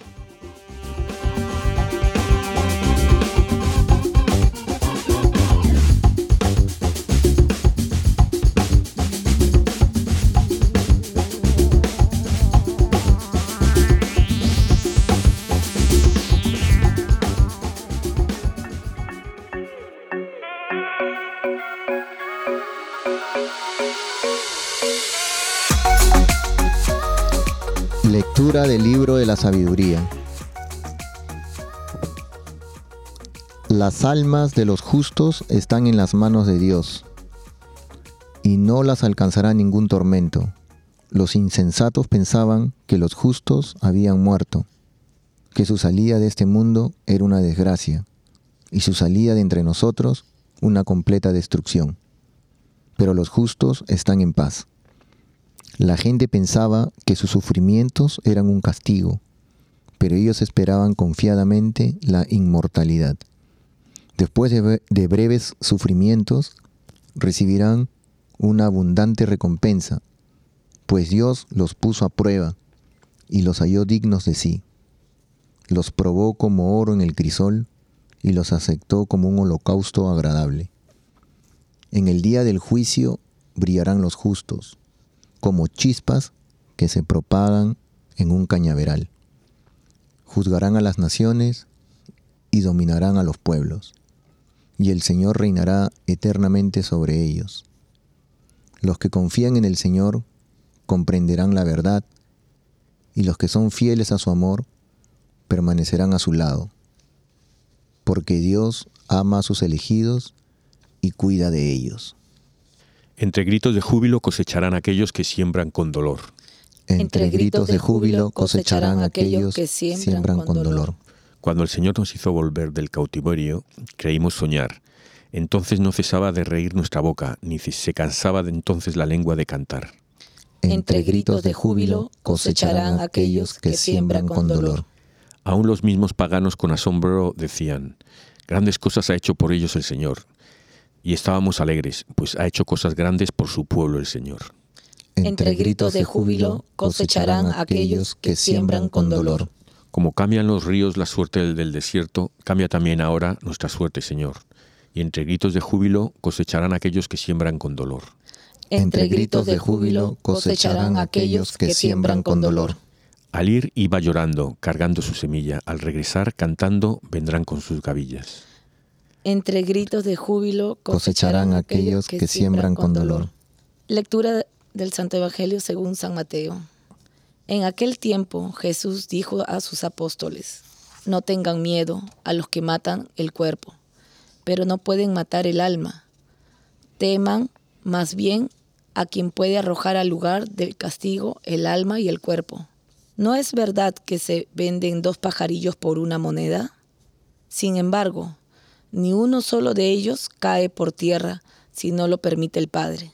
Del libro de la sabiduría. Las almas de los justos están en las manos de Dios, y no las alcanzará ningún tormento. Los insensatos pensaban que los justos habían muerto, que su salida de este mundo era una desgracia, y su salida de entre nosotros una completa destrucción. Pero los justos están en paz. La gente pensaba que sus sufrimientos eran un castigo, pero ellos esperaban confiadamente la inmortalidad. Después de, breves sufrimientos, recibirán una abundante recompensa, pues Dios los puso a prueba y los halló dignos de sí. Los probó como oro en el crisol y los aceptó como un holocausto agradable. En el día del juicio brillarán los justos como chispas que se propagan en un cañaveral. Juzgarán a las naciones y dominarán a los pueblos, y el Señor reinará eternamente sobre ellos. Los que confían en el Señor comprenderán la verdad, y los que son fieles a su amor permanecerán a su lado, porque Dios ama a sus elegidos y cuida de ellos. Entre gritos de júbilo cosecharán aquellos que siembran con dolor. Entre gritos de júbilo cosecharán aquellos que siembran con dolor. Cuando el Señor nos hizo volver del cautiverio, creímos soñar. Entonces no cesaba de reír nuestra boca, ni se cansaba de entonces la lengua de cantar. Entre gritos de júbilo cosecharán aquellos que siembran con dolor. Aún los mismos paganos con asombro decían, grandes cosas ha hecho por ellos el Señor y estábamos alegres, pues ha hecho cosas grandes por su pueblo el Señor. Entre gritos de júbilo cosecharán aquellos que siembran con dolor. Como cambian los ríos la suerte del, del desierto, cambia también ahora nuestra suerte, Señor. Y entre gritos de júbilo cosecharán aquellos que siembran con dolor. Entre gritos de júbilo cosecharán aquellos que siembran con dolor. Al ir iba llorando, cargando su semilla. Al regresar, cantando, vendrán con sus gavillas. Entre gritos de júbilo cosecharán aquellos que siembran con dolor. Lectura del Santo Evangelio según San Mateo. En aquel tiempo Jesús dijo a sus apóstoles, no tengan miedo a los que matan el cuerpo, pero no pueden matar el alma. Teman más bien a quien puede arrojar al lugar del castigo el alma y el cuerpo. ¿No es verdad que se venden dos pajarillos por una moneda? Sin embargo, ni uno solo de ellos cae por tierra si no lo permite el Padre.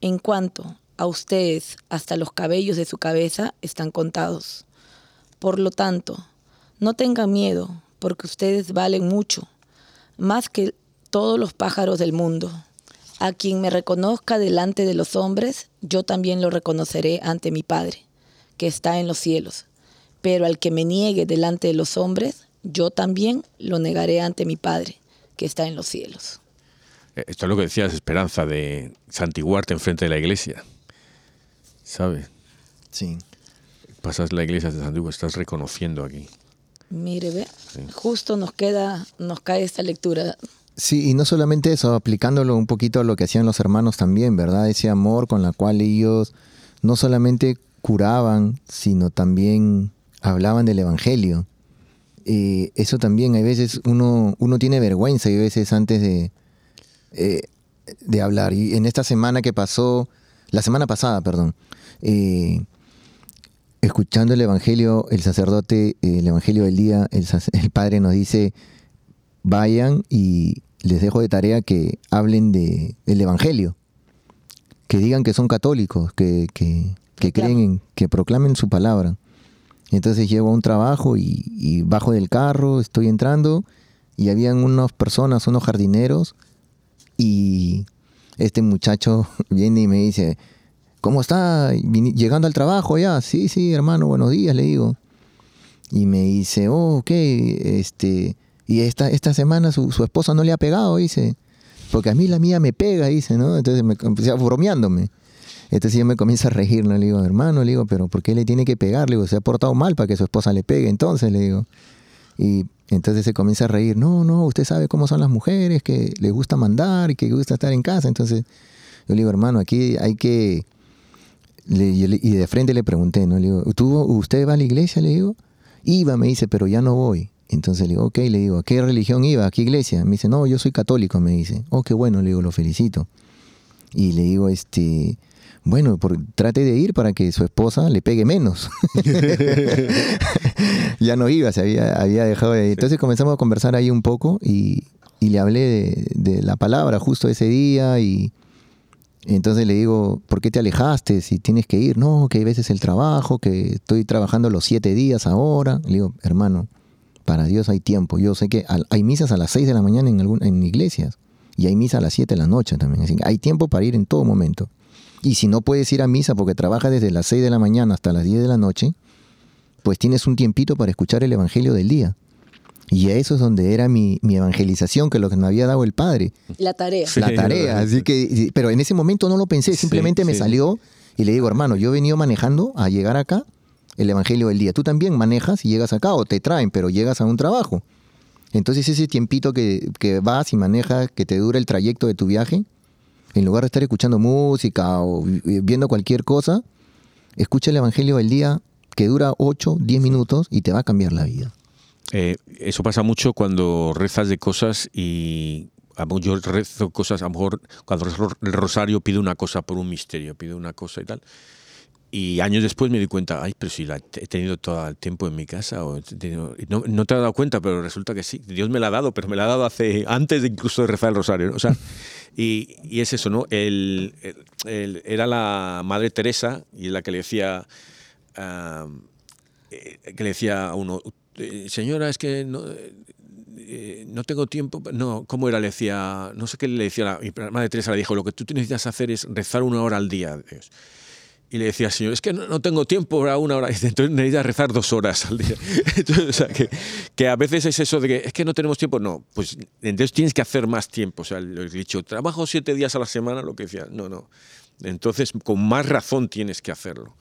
En cuanto a ustedes, hasta los cabellos de su cabeza están contados. Por lo tanto, no tengan miedo, porque ustedes valen mucho, más que todos los pájaros del mundo. A quien me reconozca delante de los hombres, yo también lo reconoceré ante mi Padre, que está en los cielos. Pero al que me niegue delante de los hombres, yo también lo negaré ante mi Padre, que está en los cielos. Eh, esto es lo que decías, Esperanza, de santiguarte enfrente de la iglesia. ¿Sabes? Sí. Pasas la iglesia de Santiago, estás reconociendo aquí. Mire, ve, justo nos queda, nos cae esta lectura Sí, y no solamente eso, aplicándolo un poquito a lo que hacían los hermanos también, ¿verdad? Ese amor con la cual ellos no solamente curaban, sino también hablaban del Evangelio. Eh, eso también, hay veces uno, uno tiene vergüenza y a veces antes de, eh, de hablar. Y en esta semana que pasó, la semana pasada, perdón, eh, escuchando el Evangelio, el sacerdote, el Evangelio del día, el, el Padre nos dice, vayan y les dejo de tarea que hablen de, del Evangelio, que digan que son católicos, que, que, creen en, que proclamen su palabra. Entonces llego a un trabajo y, bajo del carro, estoy entrando y habían unas personas, unos jardineros y este muchacho viene y me dice, ¿cómo está? Llegando al trabajo ya. Sí, sí, hermano, buenos días, le digo. Y me dice, oh, ok, este, y esta, esta semana su, su, esposa no le ha pegado, dice. Porque a mí la mía me pega, dice, ¿no? Entonces me empecé bromeándome. Entonces yo me comienza a regir, ¿no? Le digo, hermano, le digo, pero ¿por qué le tiene que pegar? Le digo, se ha portado mal para que su esposa le pegue, entonces le digo. Y entonces se comienza a reír, no, no, usted sabe cómo son las mujeres, que les gusta mandar y que les gusta estar en casa. Entonces yo le digo, hermano, aquí hay que... y de frente le pregunté, ¿no? Le digo, ¿Tú, ¿usted va a la iglesia? Le digo, iba, me dice, pero ya no voy. Entonces le digo, ok, le digo, ¿a qué religión iba? ¿A qué iglesia? Me dice, no, yo soy católico, me dice. Oh, qué bueno, le digo, lo felicito. Y le digo, este, bueno, trate de ir para que su esposa le pegue menos. ya no iba, se había, había dejado de ir. Entonces comenzamos a conversar ahí un poco y, le hablé de, de, la palabra justo ese día y entonces le digo, ¿por qué te alejaste si tienes que ir? No, que hay veces el trabajo, que estoy trabajando los siete días ahora. Le digo, hermano, para Dios hay tiempo. Yo sé que hay misas a las 6 de la mañana en, en iglesias y hay misa a las 7 de la noche también. Así que hay tiempo para ir en todo momento. Y si no puedes ir a misa porque trabajas desde las 6 de la mañana hasta las 10 de la noche, pues tienes un tiempito para escuchar el Evangelio del día. Y eso es donde era mi, evangelización, que lo que me había dado el Padre. La tarea. la tarea. Así que, pero en ese momento no lo pensé, simplemente me salió y le digo, hermano, yo he venido manejando a llegar acá el Evangelio del día. Tú también manejas y llegas acá o te traen, pero llegas a un trabajo. Entonces ese tiempito que, vas y manejas, que te dura el trayecto de tu viaje, en lugar de estar escuchando música o viendo cualquier cosa, escucha el Evangelio del día que dura 8, 10 minutos y te va a cambiar la vida. Eh, eso pasa mucho cuando rezas de cosas y yo rezo cosas, a lo mejor cuando el rosario pido una cosa por un misterio, pido una cosa y tal. Y años después me di cuenta, ay, pero si la he tenido todo el tiempo en mi casa, o no, no, te has dado cuenta, pero resulta que sí, Dios me la ha dado, pero me la ha dado hace, antes de incluso de rezar el rosario. O sea, y, y, es eso, ¿no? El, era la Madre Teresa y es la que le decía, eh, que le decía a uno, eh, señora, es que no, eh, no tengo tiempo, no, ¿cómo era? Le decía, no sé qué le decía, la, Madre Teresa le dijo, lo que tú necesitas hacer es rezar una hora al día. Dios y le decía, Señor, es que no, tengo tiempo para una hora. Entonces necesitas rezar dos horas al día. Entonces, o sea, que, que, a veces es eso de que es que no tenemos tiempo. No, pues entonces tienes que hacer más tiempo. O sea, lo he dicho, trabajo siete días a la semana, lo que decía. No, no. Entonces, con más razón tienes que hacerlo.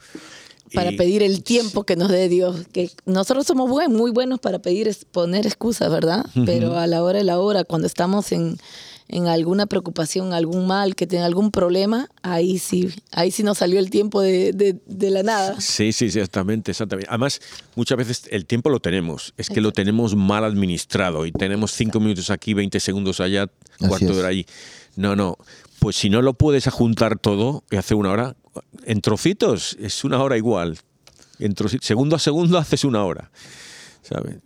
Para pedir el tiempo que nos dé Dios. Que nosotros somos muy buenos para pedir, poner excusas, ¿verdad? Pero a la hora de la hora, cuando estamos en en alguna preocupación, algún mal, que tenga algún problema, ahí sí, ahí sí nos salió el tiempo de, de, la nada. Sí, sí, exactamente, exactamente. Además, muchas veces el tiempo lo tenemos, es que lo tenemos mal administrado y tenemos cinco minutos aquí, 20 segundos allá, cuarto de hora allí. No, no, pues si no lo puedes ajuntar todo y hacer una hora, en trocitos es una hora igual. En segundo a segundo haces una hora. ¿sabes?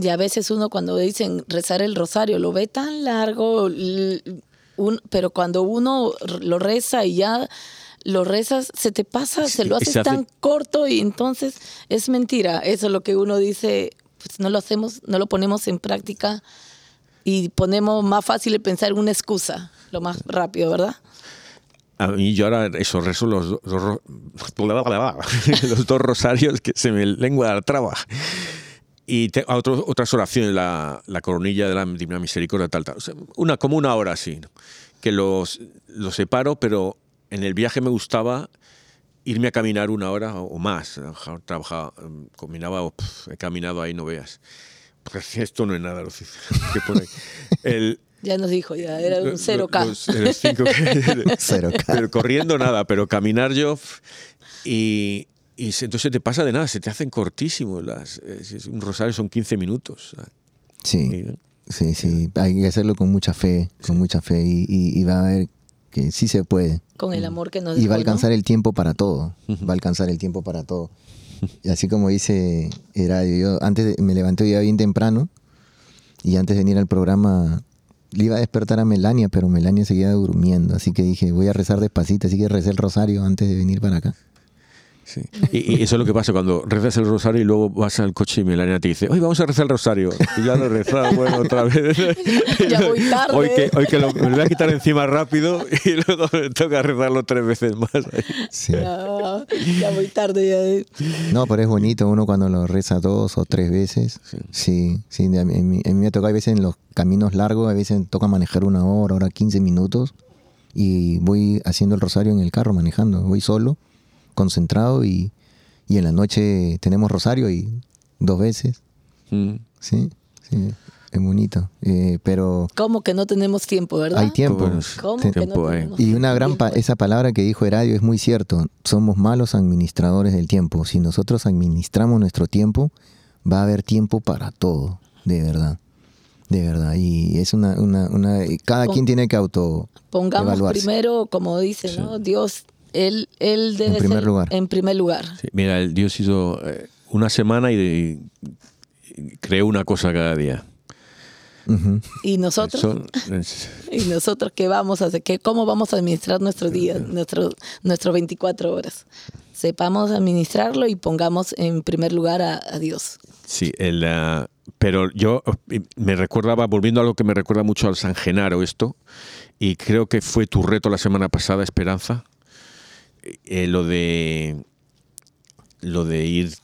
Y a veces uno cuando dicen rezar el rosario lo ve tan largo, pero cuando uno lo reza y ya lo rezas, se te pasa, se lo haces tan corto y entonces es mentira. Eso es lo que uno dice, pues no lo hacemos, no lo ponemos en práctica y ponemos más fácil pensar en una excusa, lo más rápido, ¿verdad? A mí yo ahora eso rezo los, los, los dos rosarios que se me lengua la traba. Y otras oraciones, la, la, coronilla de la Divina Misericordia, tal, tal. una, como una hora así, que los, los separo, pero en el viaje me gustaba irme a caminar una hora o más. Trabajaba, combinaba, he caminado ahí, no veas. Pues esto no es nada, lo que pone El, ya nos dijo, ya era un 0K. 0K. Pero corriendo nada, pero caminar yo y, y entonces te pasa de nada, se te hacen cortísimos. Las, un rosario son 15 minutos. Sí, sí, sí. Hay que hacerlo con mucha fe, con mucha fe. Y, va a ver que sí se puede. Con el amor que nos Y va a alcanzar el tiempo para todo. Va a alcanzar el tiempo para todo. Y así como dice Heradio, yo antes me levanté hoy bien temprano y antes de venir al programa le iba a despertar a Melania, pero Melania seguía durmiendo. Así que dije, voy a rezar despacito. Así que recé el rosario antes de venir para acá. Y, eso es lo que pasa cuando rezas el rosario y luego vas al coche y Melania te dice, hoy vamos a rezar el rosario. Y ya lo he rezado, bueno, otra vez. ya voy tarde. Hoy que, hoy que lo, me lo voy a quitar encima rápido y luego me toca rezarlo tres veces más. ya voy tarde. No, pero es bonito uno cuando lo reza dos o tres veces. Sí, sí. a, mí, me toca a veces en los caminos largos, a veces toca manejar una hora, hora, 15 minutos. Y voy haciendo el rosario en el carro, manejando. Voy solo concentrado y, en la noche tenemos rosario y dos veces. Mm. Sí, sí, es bonito. Eh, pero... ¿Cómo que no tenemos tiempo, verdad? Hay tiempo. y una gran esa palabra que dijo Heradio es muy cierto. Somos malos administradores del tiempo. Si nosotros administramos nuestro tiempo, va a haber tiempo para todo, de verdad. De verdad, y es una, una, una cada quien tiene que auto Pongamos primero, como dice, ¿no? Dios él, él debe en primer lugar. en primer lugar. mira, el Dios hizo eh, una semana y, creó una cosa cada día. Y nosotros, y nosotros qué vamos a hacer, ¿Qué, cómo vamos a administrar nuestro día, nuestro, nuestro 24 horas. Sepamos administrarlo y pongamos en primer lugar a, Dios. Sí, el, uh, pero yo me recordaba, volviendo a algo que me recuerda mucho al San Genaro esto, y creo que fue tu reto la semana pasada, Esperanza, eh, lo de lo de ir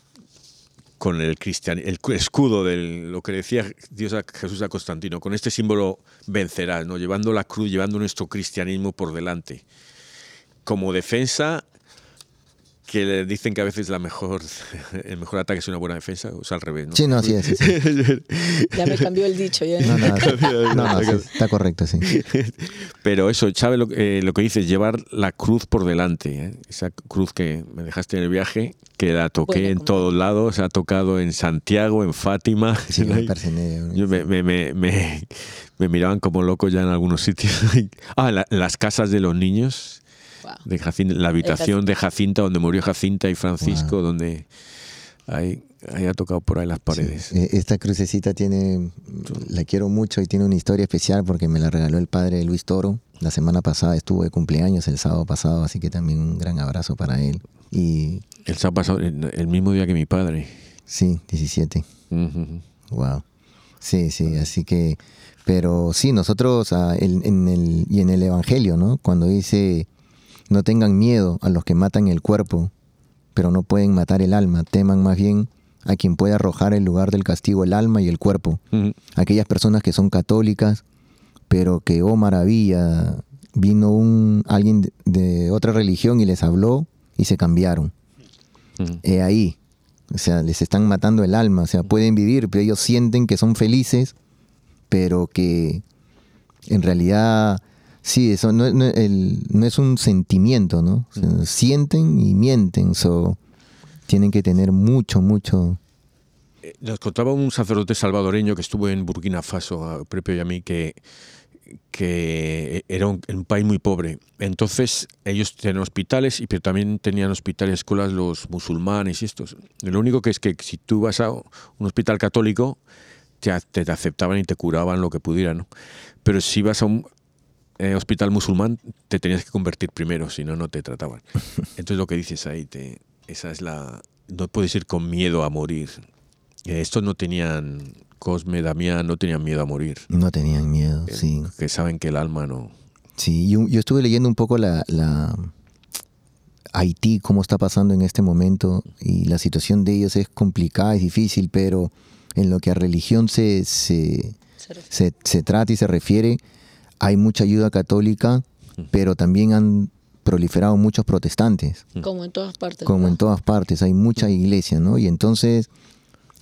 con el cristian, el escudo de lo que decía Dios a Jesús a Constantino, con este símbolo vencerás, ¿no? llevando la cruz, llevando nuestro cristianismo por delante. Como defensa que le dicen que a veces la mejor, el mejor ataque es una buena defensa, o sea, al revés. ¿no? Sí, no, sí, sí, ya me cambió el dicho. Ya. No, no, está correcto, sí. Pero eso, ¿sabe lo, eh, lo que dices? Llevar la cruz por delante. ¿eh? Esa cruz que me dejaste en el viaje, que la toqué en todos lados, ha tocado en Santiago, en Fátima. Sí, me, Yo me, me, me, me, miraban como loco ya en algunos sitios. ah, las casas de los niños de la habitación de Jacinta, donde murió Jacinta y Francisco, donde ahí, ha tocado por ahí las paredes. E, esta crucecita tiene, la quiero mucho y tiene una historia especial porque me la regaló el padre Luis Toro. La semana pasada estuvo de cumpleaños, el sábado pasado, así que también un gran abrazo para él. Y el sábado pasado, el mismo día que mi padre. Sí, 17. Wow. Sí, sí, así que, pero sí, nosotros ah, en el, y en el Evangelio, ¿no? Cuando dice No tengan miedo a los que matan el cuerpo, pero no pueden matar el alma. Teman más bien a quien puede arrojar el lugar del castigo el alma y el cuerpo. Aquellas personas que son católicas, pero que, oh maravilla, vino un alguien de otra religión y les habló y se cambiaron. He ahí. O sea, les están matando el alma. O sea, pueden vivir, pero ellos sienten que son felices, pero que en realidad, sí, eso no, es un sentimiento, ¿no? sienten y mienten. So, tienen que tener mucho, mucho. Eh, nos contaba un sacerdote salvadoreño que estuvo en Burkina Faso, a Prepio y a mí, que que era un, país muy pobre. Entonces ellos tenían hospitales, y pero también tenían hospitales escuelas los musulmanes y estos. Lo único que es que si tú vas a un hospital católico, te, te aceptaban y te curaban lo que pudieran. Pero si vas a un eh, hospital musulmán, te tenías que convertir primero, si no, no te trataban. Entonces lo que dices ahí, te, esa es la... No puedes ir con miedo a morir. Eh, estos no tenían Cosme, Damián no tenían miedo a morir. No tenían miedo, sí. Que saben que el alma no. Sí, yo, estuve leyendo un poco la, la, Haití, cómo está pasando en este momento, y la situación de ellos es complicada, es difícil, pero en lo que a religión se, se, se, trata y se refiere, hay mucha ayuda católica, pero también han proliferado muchos protestantes. Como en todas partes. Como en todas partes, hay mucha iglesia, ¿no? Y entonces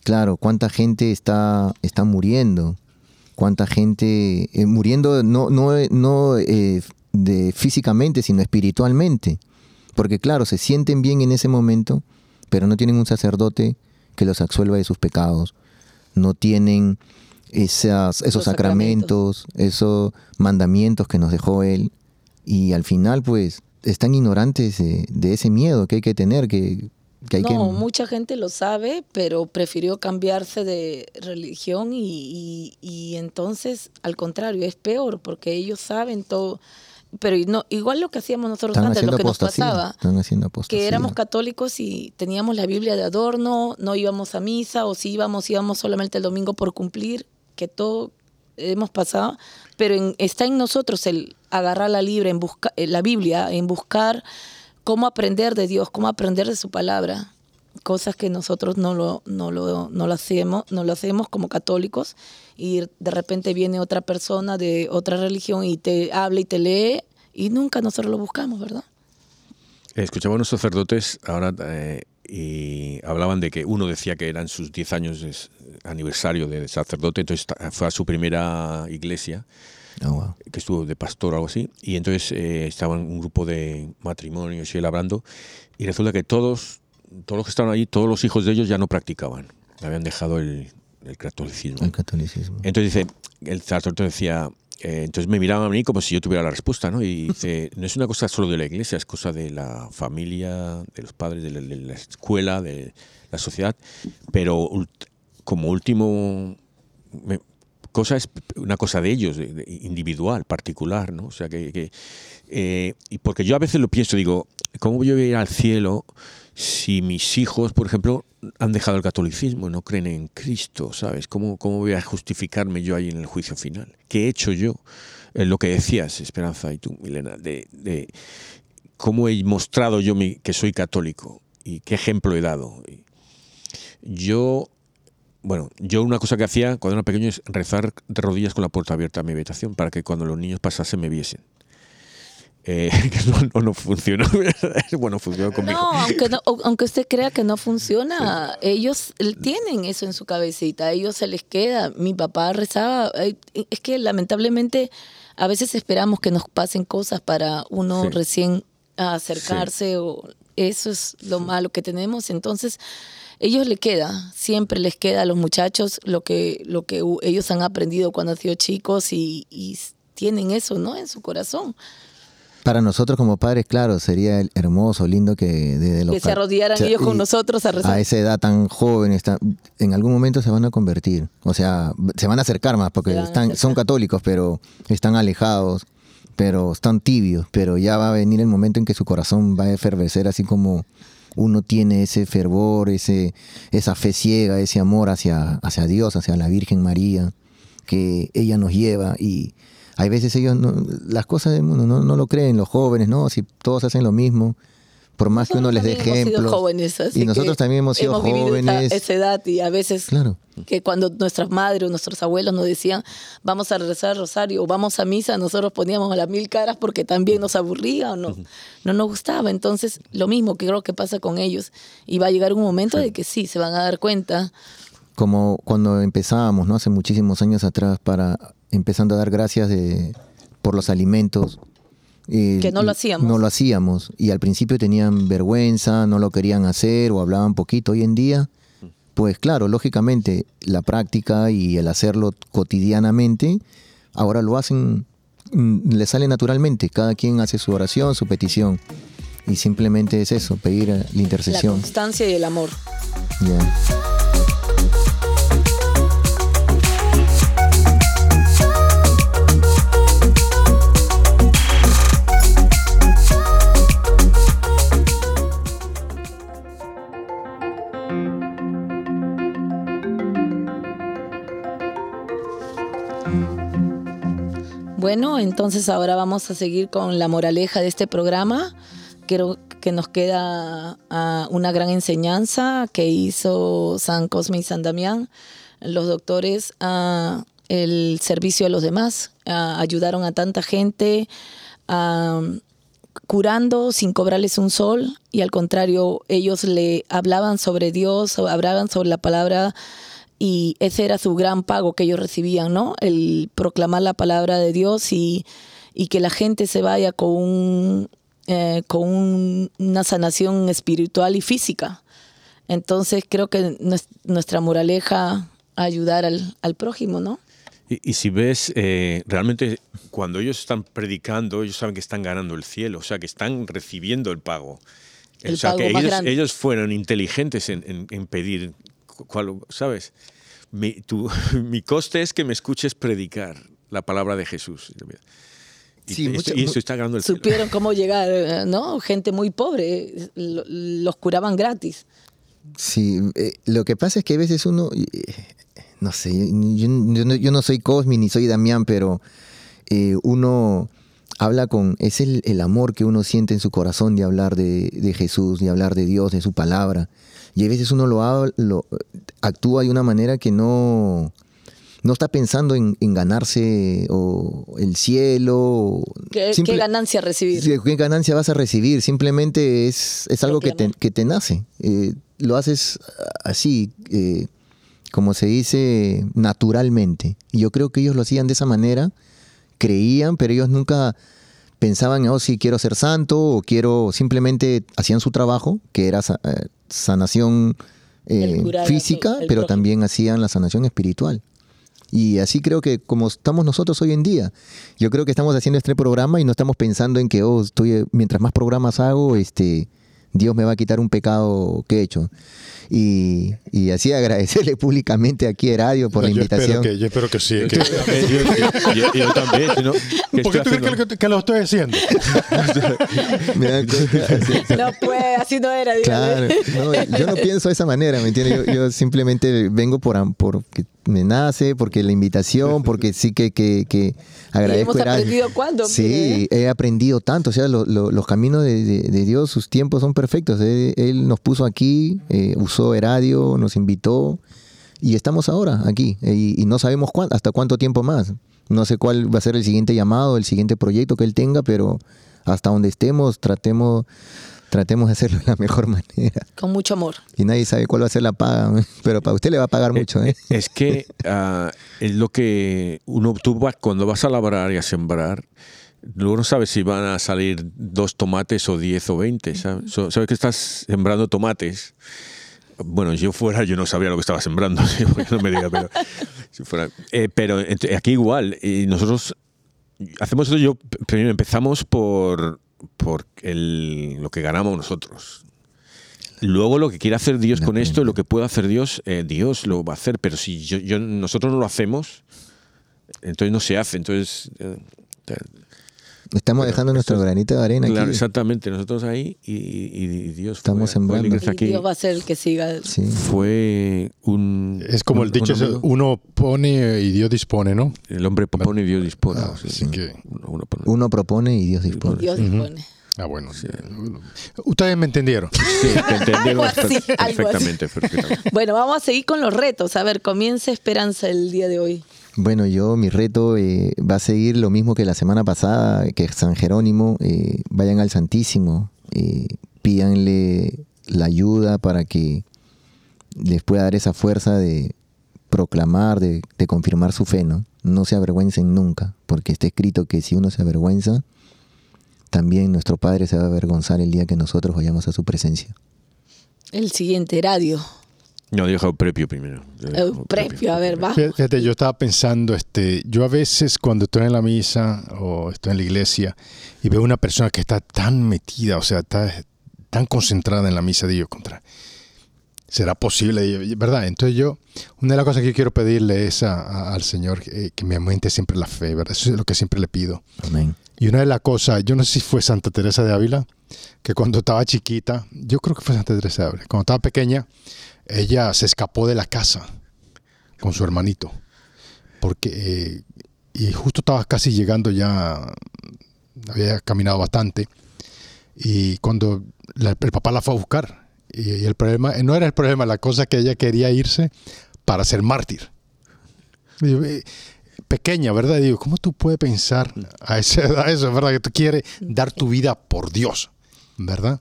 Claro, cuánta gente está, está muriendo, cuánta gente eh, muriendo no, no, no eh, de físicamente, sino espiritualmente. Porque claro, se sienten bien en ese momento, pero no tienen un sacerdote que los absuelva de sus pecados. No tienen esas, esos sacramentos, esos mandamientos que nos dejó Él. Y al final, pues, están ignorantes de ese miedo que hay que tener, que no, mucha gente lo sabe, pero prefirió cambiarse de religión y, entonces, al contrario, es peor porque ellos saben todo. Pero no, igual lo que hacíamos nosotros antes, lo que nos pasaba, que éramos católicos y teníamos la Biblia de adorno, no íbamos a misa o si íbamos, íbamos solamente el domingo por cumplir, que todo hemos pasado, pero está en nosotros el agarrar la, libre, en busca, eh, la Biblia, en buscar cómo aprender de Dios, cómo aprender de su palabra, cosas que nosotros no lo, no lo, no lo hacemos, no lo hacemos como católicos y de repente viene otra persona de otra religión y te habla y te lee y nunca nosotros lo buscamos, ¿verdad? Escuchaba a unos sacerdotes ahora eh, y hablaban de que uno decía que eran sus 10 años de aniversario de sacerdote, entonces fue a su primera iglesia Oh, que estuvo de pastor o algo así, y entonces eh, estaba en un grupo de matrimonios y él hablando, y resulta que todos, todos los que estaban ahí, todos los hijos de ellos ya no practicaban, habían dejado el, el catolicismo. El catolicismo. Entonces dice, el sacerdote decía, eh, entonces me miraban a mí como si yo tuviera la respuesta, ¿no? Y dice, no es una cosa solo de la iglesia, es cosa de la familia, de los padres, de la, escuela, de la sociedad, pero como último cosa es una cosa de ellos, individual, particular, ¿no? O sea, que... Eh, y porque yo a veces lo pienso, digo, ¿cómo voy a ir al cielo si mis hijos, por ejemplo, han dejado el catolicismo, no creen en Cristo, ¿sabes? ¿Cómo, cómo voy a justificarme yo ahí en el juicio final? ¿Qué he hecho yo? En lo que decías, Esperanza, y tú, Milena, de, de cómo he mostrado yo mi, que soy católico y qué ejemplo he dado. Yo bueno, yo una cosa que hacía cuando era pequeño es rezar de rodillas con la puerta abierta a mi habitación para que cuando los niños pasasen me viesen. Eh, que no, no, funciona. bueno, funciona conmigo. No aunque, no, aunque usted crea que no funciona, ellos tienen eso en su cabecita, a ellos se les queda. Mi papá rezaba, es que lamentablemente a veces esperamos que nos pasen cosas para uno recién acercarse o eso es lo malo que tenemos. Entonces, ellos les queda, siempre les queda a los muchachos lo que, lo que ellos han aprendido cuando han sido chicos y, tienen eso, ¿no? En su corazón. Para nosotros como padres, claro, sería hermoso, lindo que desde los... Que se arrodillaran ellos con nosotros a rezar. A esa edad tan joven, está, en algún momento se van a convertir. O sea, se van a acercar más porque están, son católicos, pero están alejados, pero están tibios. Pero ya va a venir el momento en que su corazón va a efervecer así como uno tiene ese fervor, ese, esa fe ciega, ese amor hacia, hacia Dios, hacia la Virgen María, que ella nos lleva y hay veces ellos, las cosas del mundo no, no lo creen, los jóvenes, ¿no? Si todos hacen lo mismo por más que uno les dé ejemplos. Jóvenes, y nosotros también hemos sido hemos jóvenes. Esa, esa, edad y a veces claro. que cuando nuestras madres o nuestros abuelos nos decían vamos a rezar rosario o vamos a misa, nosotros poníamos las mil caras porque también nos aburría o no, no nos gustaba. Entonces, lo mismo que creo que pasa con ellos. Y va a llegar un momento de que sí, se van a dar cuenta. Como cuando empezábamos, ¿no? Hace muchísimos años atrás, para empezando a dar gracias de, por los alimentos, que no lo hacíamos. No lo hacíamos. Y al principio tenían vergüenza, no lo querían hacer o hablaban poquito. Hoy en día, pues claro, lógicamente la práctica y el hacerlo cotidianamente, ahora lo hacen, mm, le sale naturalmente. Cada quien hace su oración, su petición. Y simplemente es eso, pedir la intercesión. La constancia y el amor. Bueno, entonces ahora vamos a seguir con la moraleja de este programa. Creo que nos queda ah, una gran enseñanza que hizo San Cosme y San Damián. Los doctores, uh, el servicio a los demás, ah, ayudaron a tanta gente curando sin cobrarles un sol y al contrario, ellos le hablaban sobre Dios, hablaban sobre la palabra y ese era su gran pago que ellos recibían, ¿no? El proclamar la palabra de Dios y, que la gente se vaya con, un, eh, con una sanación espiritual y física. Entonces creo que nuestra moraleja ayudar al, al prójimo, ¿no? Y, si ves, eh, realmente cuando ellos están predicando, ellos saben que están ganando el cielo, o sea, que están recibiendo el pago. o sea, que ellos, fueron inteligentes en, en pedir, ¿sabes? mi, mi coste es que me escuches predicar la palabra de Jesús. Y, sí, esto, está ganando el Supieron cómo llegar, eh, ¿no? Gente muy pobre, los curaban gratis. Sí, eh, lo que pasa es que a veces uno, eh, no sé, yo, no, soy Cosmi ni soy Damián, pero uno habla con, es el, el, amor que uno siente en su corazón de hablar de, de Jesús, de hablar de Dios, de su palabra. Y a veces uno lo, lo actúa de una manera que no, no está pensando en, ganarse o el cielo. ¿Qué, ganancia recibir? ¿Qué ganancia vas a recibir? Simplemente es, es algo que te, que te, nace. Eh, lo haces así, eh, como se dice, naturalmente. Y yo creo que ellos lo hacían de esa manera, creían, pero ellos nunca pensaban, oh, sí, quiero ser santo o quiero, simplemente hacían su trabajo, que era eh, sanación eh, física, pero también hacían la sanación espiritual. Y así creo que como estamos nosotros hoy en día, yo creo que estamos haciendo este programa y no estamos pensando en que, oh, estoy, mientras más programas hago, este, Dios me va a quitar un pecado que he hecho. Y, y así agradecerle públicamente aquí a Radio por la invitación. yo espero que sí. yo, también. ¿Por qué tú crees que, lo estoy haciendo? no, pues, así no era. Claro, yo no pienso de esa manera, ¿me entiendes? Yo, simplemente vengo por, porque me nace, porque la invitación, porque sí que, que, que agradezco. ¿Y hemos aprendido cuándo? Sí, he aprendido tanto. O sea, los caminos de, Dios, sus tiempos son perfectos. Él, nos puso aquí, eh, usó Heradio, nos invitó y estamos ahora aquí. Y, no sabemos hasta cuánto tiempo más. No sé cuál va a ser el siguiente llamado, el siguiente proyecto que él tenga, pero hasta donde estemos, tratemos tratemos de hacerlo de la mejor manera. Con mucho amor. Y nadie sabe cuál va a ser la paga, pero para usted le va a pagar eh, mucho. ¿eh? Es que uh, es lo que uno, tú cuando vas a labrar y a sembrar, luego no sabes si van a salir dos tomates o diez o veinte. ¿sabes? sabes que estás sembrando tomates. Bueno, yo fuera, yo no sabría lo que estaba sembrando, no me diga, pero, si fuera, eh, pero aquí igual, y nosotros hacemos eso, yo primero empezamos por por el, lo que ganamos nosotros. Luego lo que quiere hacer Dios con esto, lo que puede hacer Dios, eh, Dios lo va a hacer. Pero si yo, nosotros no lo hacemos, entonces no se hace. Entonces, eh, Estamos dejando nuestro granito de arena claro, aquí. exactamente. Nosotros ahí y, y Dios Estamos fue, fue sembrando. Aquí. Dios va a ser el que siga. Sí. Fue un... Es como un- el dicho, un uno pone y Dios dispone, ¿no? El hombre propone y Dios dispone. Ah, sí. así que- Uno- uno pone- Uno propone y Dios dispone. Dios dispone. Ah, bueno. Ustedes me entendieron. Sí, te entendieron Algo así, per- algo así. perfectamente, perfectamente. Bueno, vamos a seguir con los retos. A ver, comienza Esperanza el día de hoy. Bueno, yo mi reto eh, va a seguir lo mismo que la semana pasada, que San Jerónimo, eh, vayan al Santísimo, eh, pídanle la ayuda para que les pueda dar esa fuerza de proclamar, de, de confirmar su fe, ¿no? No se avergüencen nunca, porque está escrito que si uno se avergüenza, también nuestro Padre se va a avergonzar el día que nosotros vayamos a su presencia. El siguiente, radio. No, deja Euprepio primero. Euprepio, a ver, va. Fíjate, yo estaba pensando, este, yo a veces cuando estoy en la misa o estoy en la iglesia y veo una persona que está tan metida, o sea, está tan concentrada en la misa, digo, contra, ¿será posible? ¿Verdad? Entonces yo, una de las cosas que yo quiero pedirle es a- a- al Señor eh, que me aumente siempre la fe, ¿verdad? Eso es lo que siempre le pido. Amén. Y una de las cosas, yo no sé si fue Santa Teresa de Ávila, que cuando estaba chiquita, yo creo que fue Santa Teresa de Ávila, cuando estaba pequeña, ella se escapó de la casa con su hermanito, porque eh, y justo estaba casi llegando ya, había caminado bastante, y cuando el papá la fue a buscar, y, el problema, no era el problema, la cosa que ella quería irse para ser mártir. Eh, pequeña, ¿verdad? Digo, ¿cómo tú puedes pensar a eso, ¿verdad? Que tú quieres dar tu vida por Dios, ¿verdad?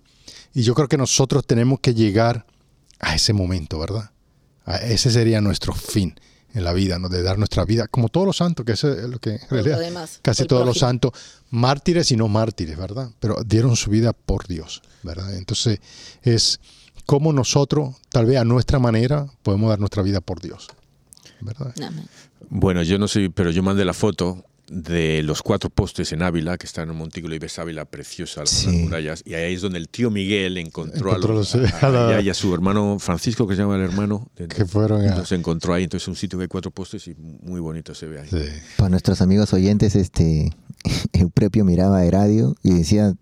Y yo creo que nosotros tenemos que llegar a ese momento, ¿verdad? A ese sería nuestro fin en la vida, ¿no? De dar nuestra vida, como todos los santos, que eso es lo que en realidad, demás, casi todos los santos, mártires y no mártires, ¿verdad? Pero dieron su vida por Dios, ¿verdad? Entonces es como nosotros, tal vez a nuestra manera, podemos dar nuestra vida por Dios, ¿verdad? Amén. Bueno, yo no sé, pero yo mandé la foto de los cuatro postes en Ávila, que están en un montículo y ves Ávila preciosa, las Sí. murallas, y ahí es donde el tío Miguel encontró, Encontró a, los- los- a- a la- a ella y a su hermano Francisco, que se llama el hermano, de- Que fueron a- los encontró ahí, entonces es un sitio que hay cuatro postes y muy bonito se ve ahí. Sí. Para nuestros amigos oyentes, este Euprepio miraba a Heradio y decía,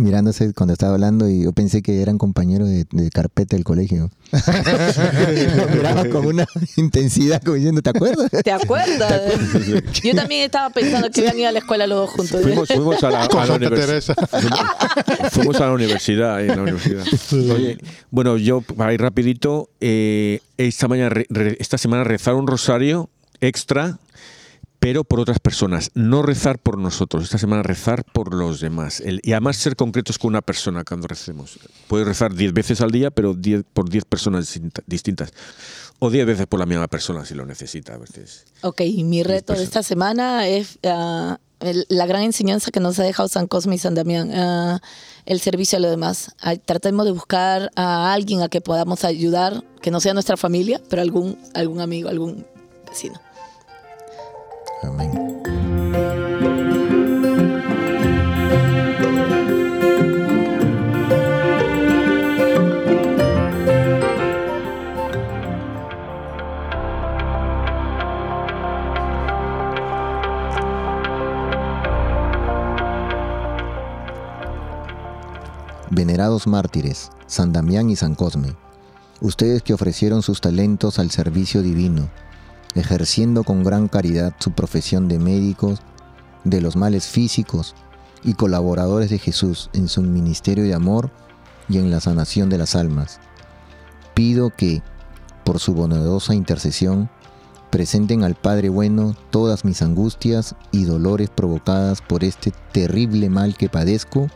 mirándose cuando estaba hablando, y yo pensé que eran compañeros de, de carpeta del colegio. Lo miraba con una intensidad como diciendo, ¿te acuerdas? ¿Te acuerdas? Yo también estaba pensando que iban a ir a la escuela los dos juntos. Fuimos, fuimos a la, Con a la Santa univers- Teresa. Fuimos a la universidad, ahí en la universidad. Oye, bueno, yo para ir rapidito, eh, esta mañana, re- re- esta semana rezar un rosario extra, pero por otras personas. No rezar por nosotros. Esta semana rezar por los demás. El- y además ser concretos con una persona cuando recemos. Puedes rezar 10 veces al día, pero 10 por 10 personas distinta- distintas. O 10 veces por la misma persona si lo necesita a veces. Ok, mi reto de esta semana es el- la gran enseñanza que nos ha dejado San Cosme y San Damián, ah, el servicio a los demás. Tratemos de buscar a alguien a que podamos ayudar, que no sea nuestra familia, pero algún, algún amigo, algún vecino. Venerados mártires, San Damián y San Cosme, ustedes que ofrecieron sus talentos al servicio divino, ejerciendo con gran caridad su profesión de médicos de los males físicos y colaboradores de Jesús en su ministerio de amor y en la sanación de las almas. Pido que, por su bondadosa intercesión, presenten al Padre Bueno todas mis angustias y dolores provocadas por este terrible mal que padezco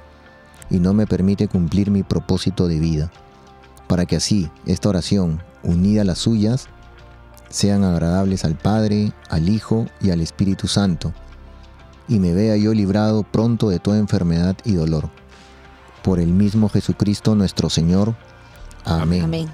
y no me permite cumplir mi propósito de vida, para que así esta oración, unida a las suyas, sean agradables al Padre, al Hijo y al Espíritu Santo, y me vea yo librado pronto de toda enfermedad y dolor. Por el mismo Jesucristo nuestro Señor. Amén. Amén.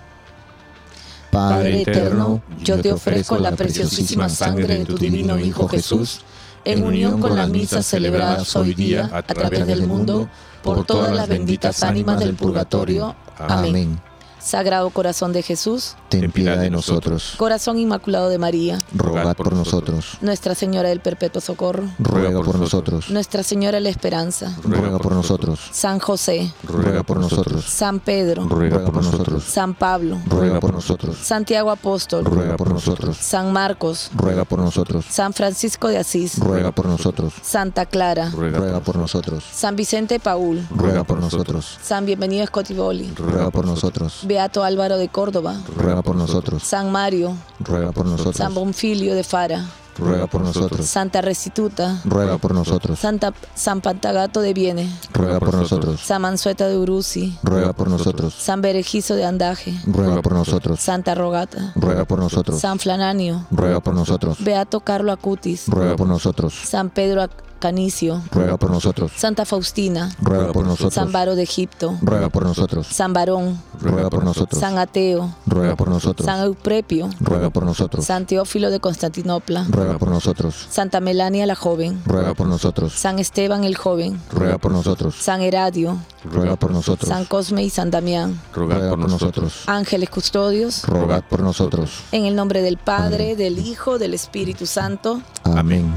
Padre eterno, yo te ofrezco la preciosísima sangre de tu divino Hijo Jesús, en unión con las misas celebradas hoy día a través del mundo, por todas las benditas ánimas del purgatorio. Amén. Sagrado Corazón de Jesús, ten piedad de nosotros. Corazón Inmaculado de María, rogad por nosotros. Nuestra Señora del Perpetuo Socorro, ruega por nosotros. Nuestra Señora de la Esperanza, ruega por nosotros. San José, ruega por nosotros. San Pedro, ruega por nosotros. San Pablo, ruega por nosotros. Santiago Apóstol, ruega por nosotros. San Marcos, ruega por nosotros. San Francisco de Asís, ruega por nosotros. Santa Clara, ruega por nosotros. San Vicente Paul, ruega por nosotros. San Bienvenido Escotiboli, ruega por nosotros. Beato Álvaro de Córdoba, ruega por nosotros. San Mario, ruega por nosotros. San Bonfilio de Fara, ruega por nosotros. Santa Restituta, ruega por nosotros. Santa San Pantagato de Viene, ruega por nosotros. San Mansueta de Uruzi, ruega por nosotros. San Berejizo de Andaje, ruega por nosotros. Santa Rogata, ruega por nosotros. San Flananio, ruega por nosotros. Beato Carlo Acutis, ruega por nosotros. San Pedro Canicio, ruega por nosotros. Santa Faustina, ruega por nosotros. San Baro de Egipto, ruega por nosotros. San Barón, ruega por nosotros. San Ateo, ruega por nosotros. San Euprepio, ruega por nosotros. San Teófilo de Constantinopla, ruega por nosotros. Santa Melania la joven, ruega por nosotros. San Esteban el joven, ruega por nosotros. San Heradio, ruega por nosotros. San Cosme y San Damián, ruega por nosotros. Ángeles custodios, rogad por nosotros. En el nombre del Padre, del Hijo, del Espíritu Santo. Amén.